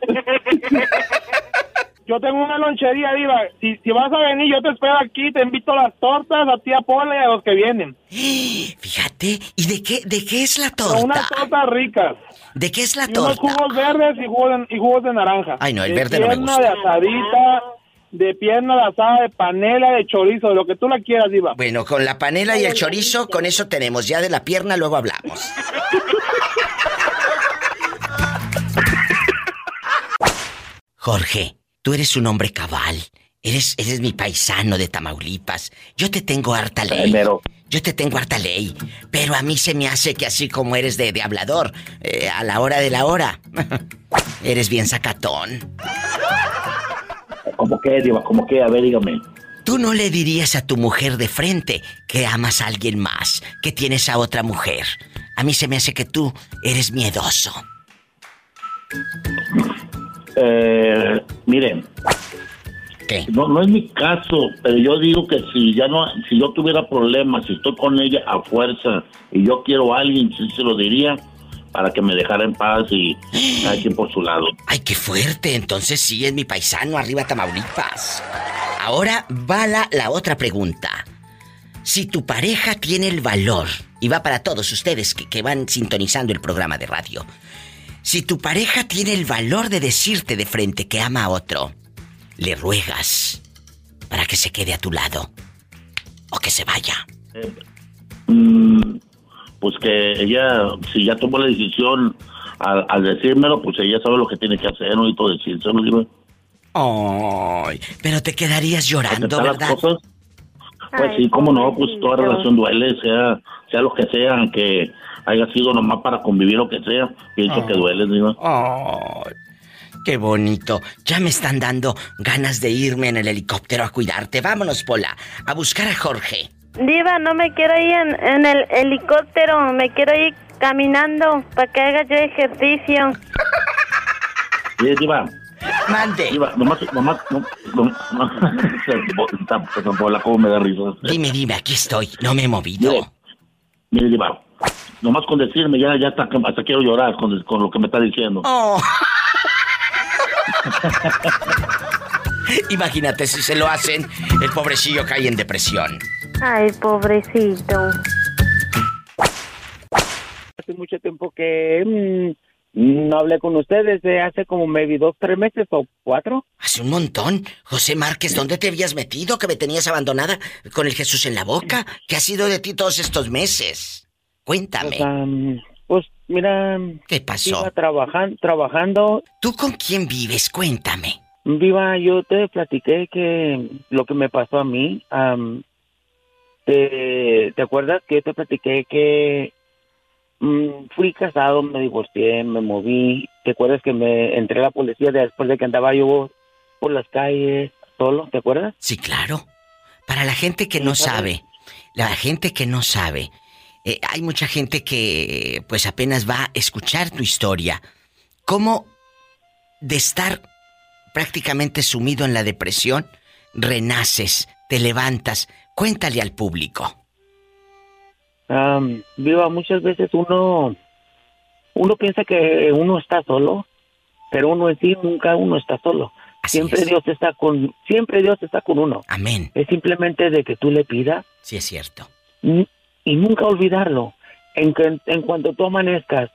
*laughs* Yo tengo una lonchería, Diva. Si, si vas a venir, yo te espero aquí. Te invito a las tortas, a ti a Pola y a los que vienen. *gasps* Fíjate, ¿y de qué, de qué es la torta? unas tortas ricas. ¿De qué es la y torta? Unos jugos verdes y jugos, de, y jugos de naranja. Ay, no, el de verde no me pierna, gusta. de asadita, de pierna de asada, de panela, de chorizo, de lo que tú la quieras, Diva. Bueno, con la panela y el chorizo, con eso tenemos. Ya de la pierna luego hablamos. *laughs* Jorge, tú eres un hombre cabal. Eres, eres mi paisano de Tamaulipas. Yo te tengo harta ley. Primero. Yo te tengo harta ley. Pero a mí se me hace que así como eres de, de hablador, eh, a la hora de la hora, *laughs* eres bien sacatón. ¿Cómo que, Diva? ¿Cómo que? A ver, dígame. Tú no le dirías a tu mujer de frente que amas a alguien más, que tienes a otra mujer. A mí se me hace que tú eres miedoso. Eh, miren, ¿Qué? No, no es mi caso, pero yo digo que si ya no, si yo tuviera problemas, si estoy con ella a fuerza y yo quiero a alguien, sí se lo diría para que me dejara en paz y cada quien por su lado. Ay, qué fuerte. Entonces sí es mi paisano, arriba Tamaulipas. Ahora va la, la otra pregunta. Si tu pareja tiene el valor, y va para todos ustedes que, que van sintonizando el programa de radio, si tu pareja tiene el valor de decirte de frente que ama a otro, le ruegas para que se quede a tu lado o que se vaya. Eh, pues que ella, si ya tomó la decisión al, decírmelo, pues ella sabe lo que tiene que hacer, no todo decírselo, digo. Ay, pero te quedarías llorando, ¿verdad? Pues sí, cómo no, pues toda relación duele, sea, sea lo que sea, aunque haya sido nomás para convivir o que sea, pienso que duele, digo. Ay, qué bonito. Ya me están dando ganas de irme en el helicóptero a cuidarte. Vámonos, Pola, a buscar a Jorge. Diva, no me quiero ir en, el helicóptero, me quiero ir caminando para que haga yo ejercicio. Sí, Diva. Mande. Diva, nomás, nomás, no, no, no, *laughs* me da risa. Dime, dime, aquí estoy, no me he movido. Mire, Diva, nomás con decirme, ya, ya hasta, hasta quiero llorar con, con lo que me está diciendo. Oh. *laughs* Imagínate si se lo hacen, el pobrecillo cae en depresión. Ay, pobrecito. Hace mucho tiempo que mm, no hablé con ustedes, de hace como maybe dos, tres meses o cuatro. Hace un montón. José Márquez, ¿dónde te habías metido? Que me tenías abandonada con el Jesús en la boca. ¿Qué ha sido de ti todos estos meses? Cuéntame. Pues, pues mira. ¿Qué pasó? Iba trabajan, trabajando. ¿Tú con quién vives? Cuéntame. Viva, yo te platiqué que lo que me pasó a mí. te, ¿Te acuerdas que te platiqué que mm, fui casado, me divorcié, me moví? ¿Te acuerdas que me entré a la policía después de que andaba yo por las calles solo? ¿Te acuerdas? Sí, claro. Para la gente que no sabe, la gente que no sabe, eh, hay mucha gente que pues apenas va a escuchar tu historia. ¿Cómo de estar prácticamente sumido en la depresión, renaces, te levantas? Cuéntale al público. viva, muchas veces uno, uno piensa que uno está solo, pero uno en sí nunca uno está solo. siempre Dios está con, siempre Dios está con uno. Amén. Es simplemente de que tú le pidas. Sí es cierto y nunca olvidarlo. En, en cuanto tú amanezcas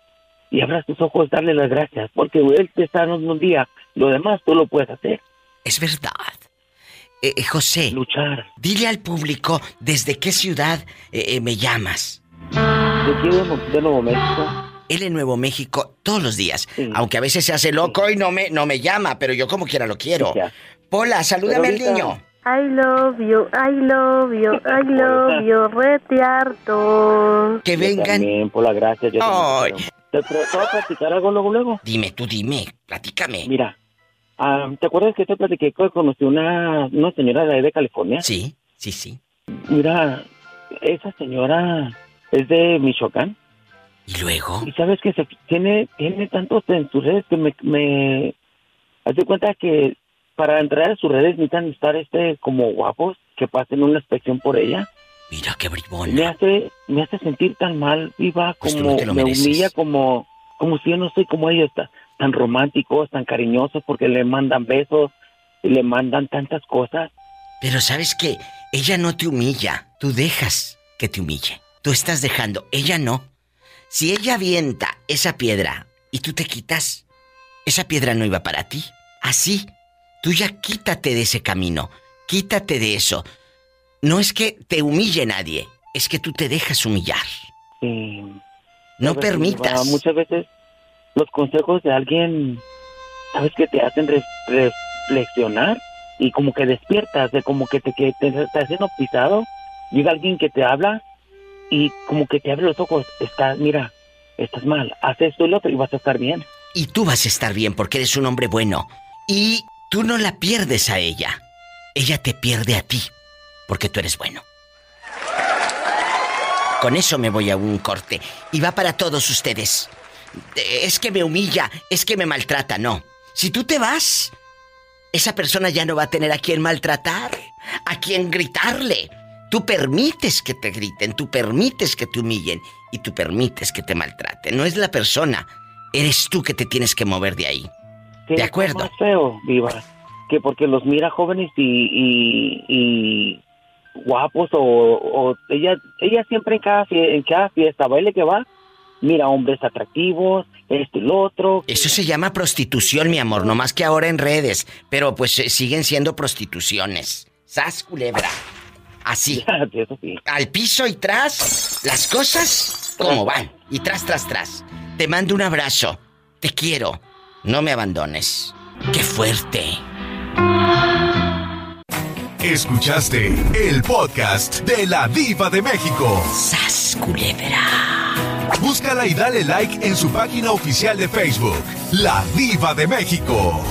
y abras tus ojos, darle las gracias, porque Él te está dando un día, lo demás tú lo puedes hacer. Es verdad. Eh, eh, José, luchar. Dile al público desde qué ciudad eh, me llamas. De de Nuevo México. Él en Nuevo México todos los días, aunque a veces se hace loco y no me, no me llama, pero yo como quiera lo quiero. Pola, salúdame al niño. I love you, I love you, *laughs* I love you, rete Que vengan. También, por la gracia. Yo Ay. ¿Te puedo platicar algo luego, luego? Dime, tú dime, platícame. Mira, ¿te acuerdas que te platiqué que conocí una, una señora de ahí de California? Sí, sí, sí. Mira, esa señora es de Michoacán. ¿Y luego? Y sabes que se tiene, tiene tantos en sus redes que me, me... Haz cuenta que para entrar a sus redes necesitan estar este como guapos que pasen una inspección por ella. Mira qué bribón. Me hace, me hace sentir tan mal, viva, pues como me humilla, como, como si yo no soy como ellos, tan románticos, tan cariñosos, porque le mandan besos y le mandan tantas cosas. Pero sabes que ella no te humilla, tú dejas que te humille. Tú estás dejando, ella no. Si ella avienta esa piedra y tú te quitas, esa piedra no iba para ti. Así Tú ya quítate de ese camino, quítate de eso. No es que te humille nadie, es que tú te dejas humillar. No permitas. Muchas veces los consejos de alguien, sabes que te hacen reflexionar y como que despiertas, de como que te, que te estás haciendo pisado. Llega alguien que te habla y como que te abre los ojos. Estás, mira, estás mal, haz esto y lo otro y vas a estar bien. Y tú vas a estar bien porque eres un hombre bueno. Y Tú no la pierdes a ella. Ella te pierde a ti, porque tú eres bueno. Con eso me voy a un corte. Y va para todos ustedes. Es que me humilla, es que me maltrata, no. Si tú te vas, esa persona ya no va a tener a quien maltratar, a quien gritarle. Tú permites que te griten, tú permites que te humillen y tú permites que te maltraten. No es la persona, eres tú que te tienes que mover de ahí. ¿De acuerdo? Es feo, Viva, que porque los mira jóvenes y, y, guapos o, ella ella siempre en cada, en cada fiesta, baile que va, mira hombres atractivos, esto y lo otro. Eso se llama prostitución, mi amor, no más que ahora en redes, pero pues eh, siguen siendo prostituciones. Sas culebra. Así. *laughs* Al piso y tras, las cosas como van. Y tras, tras, tras. Te mando un abrazo. Te quiero. No me abandones. ¡Qué fuerte! Escuchaste el podcast de la Diva de México. ¡Sas culebra! Búscala y dale like en su página oficial de Facebook, La Diva de México.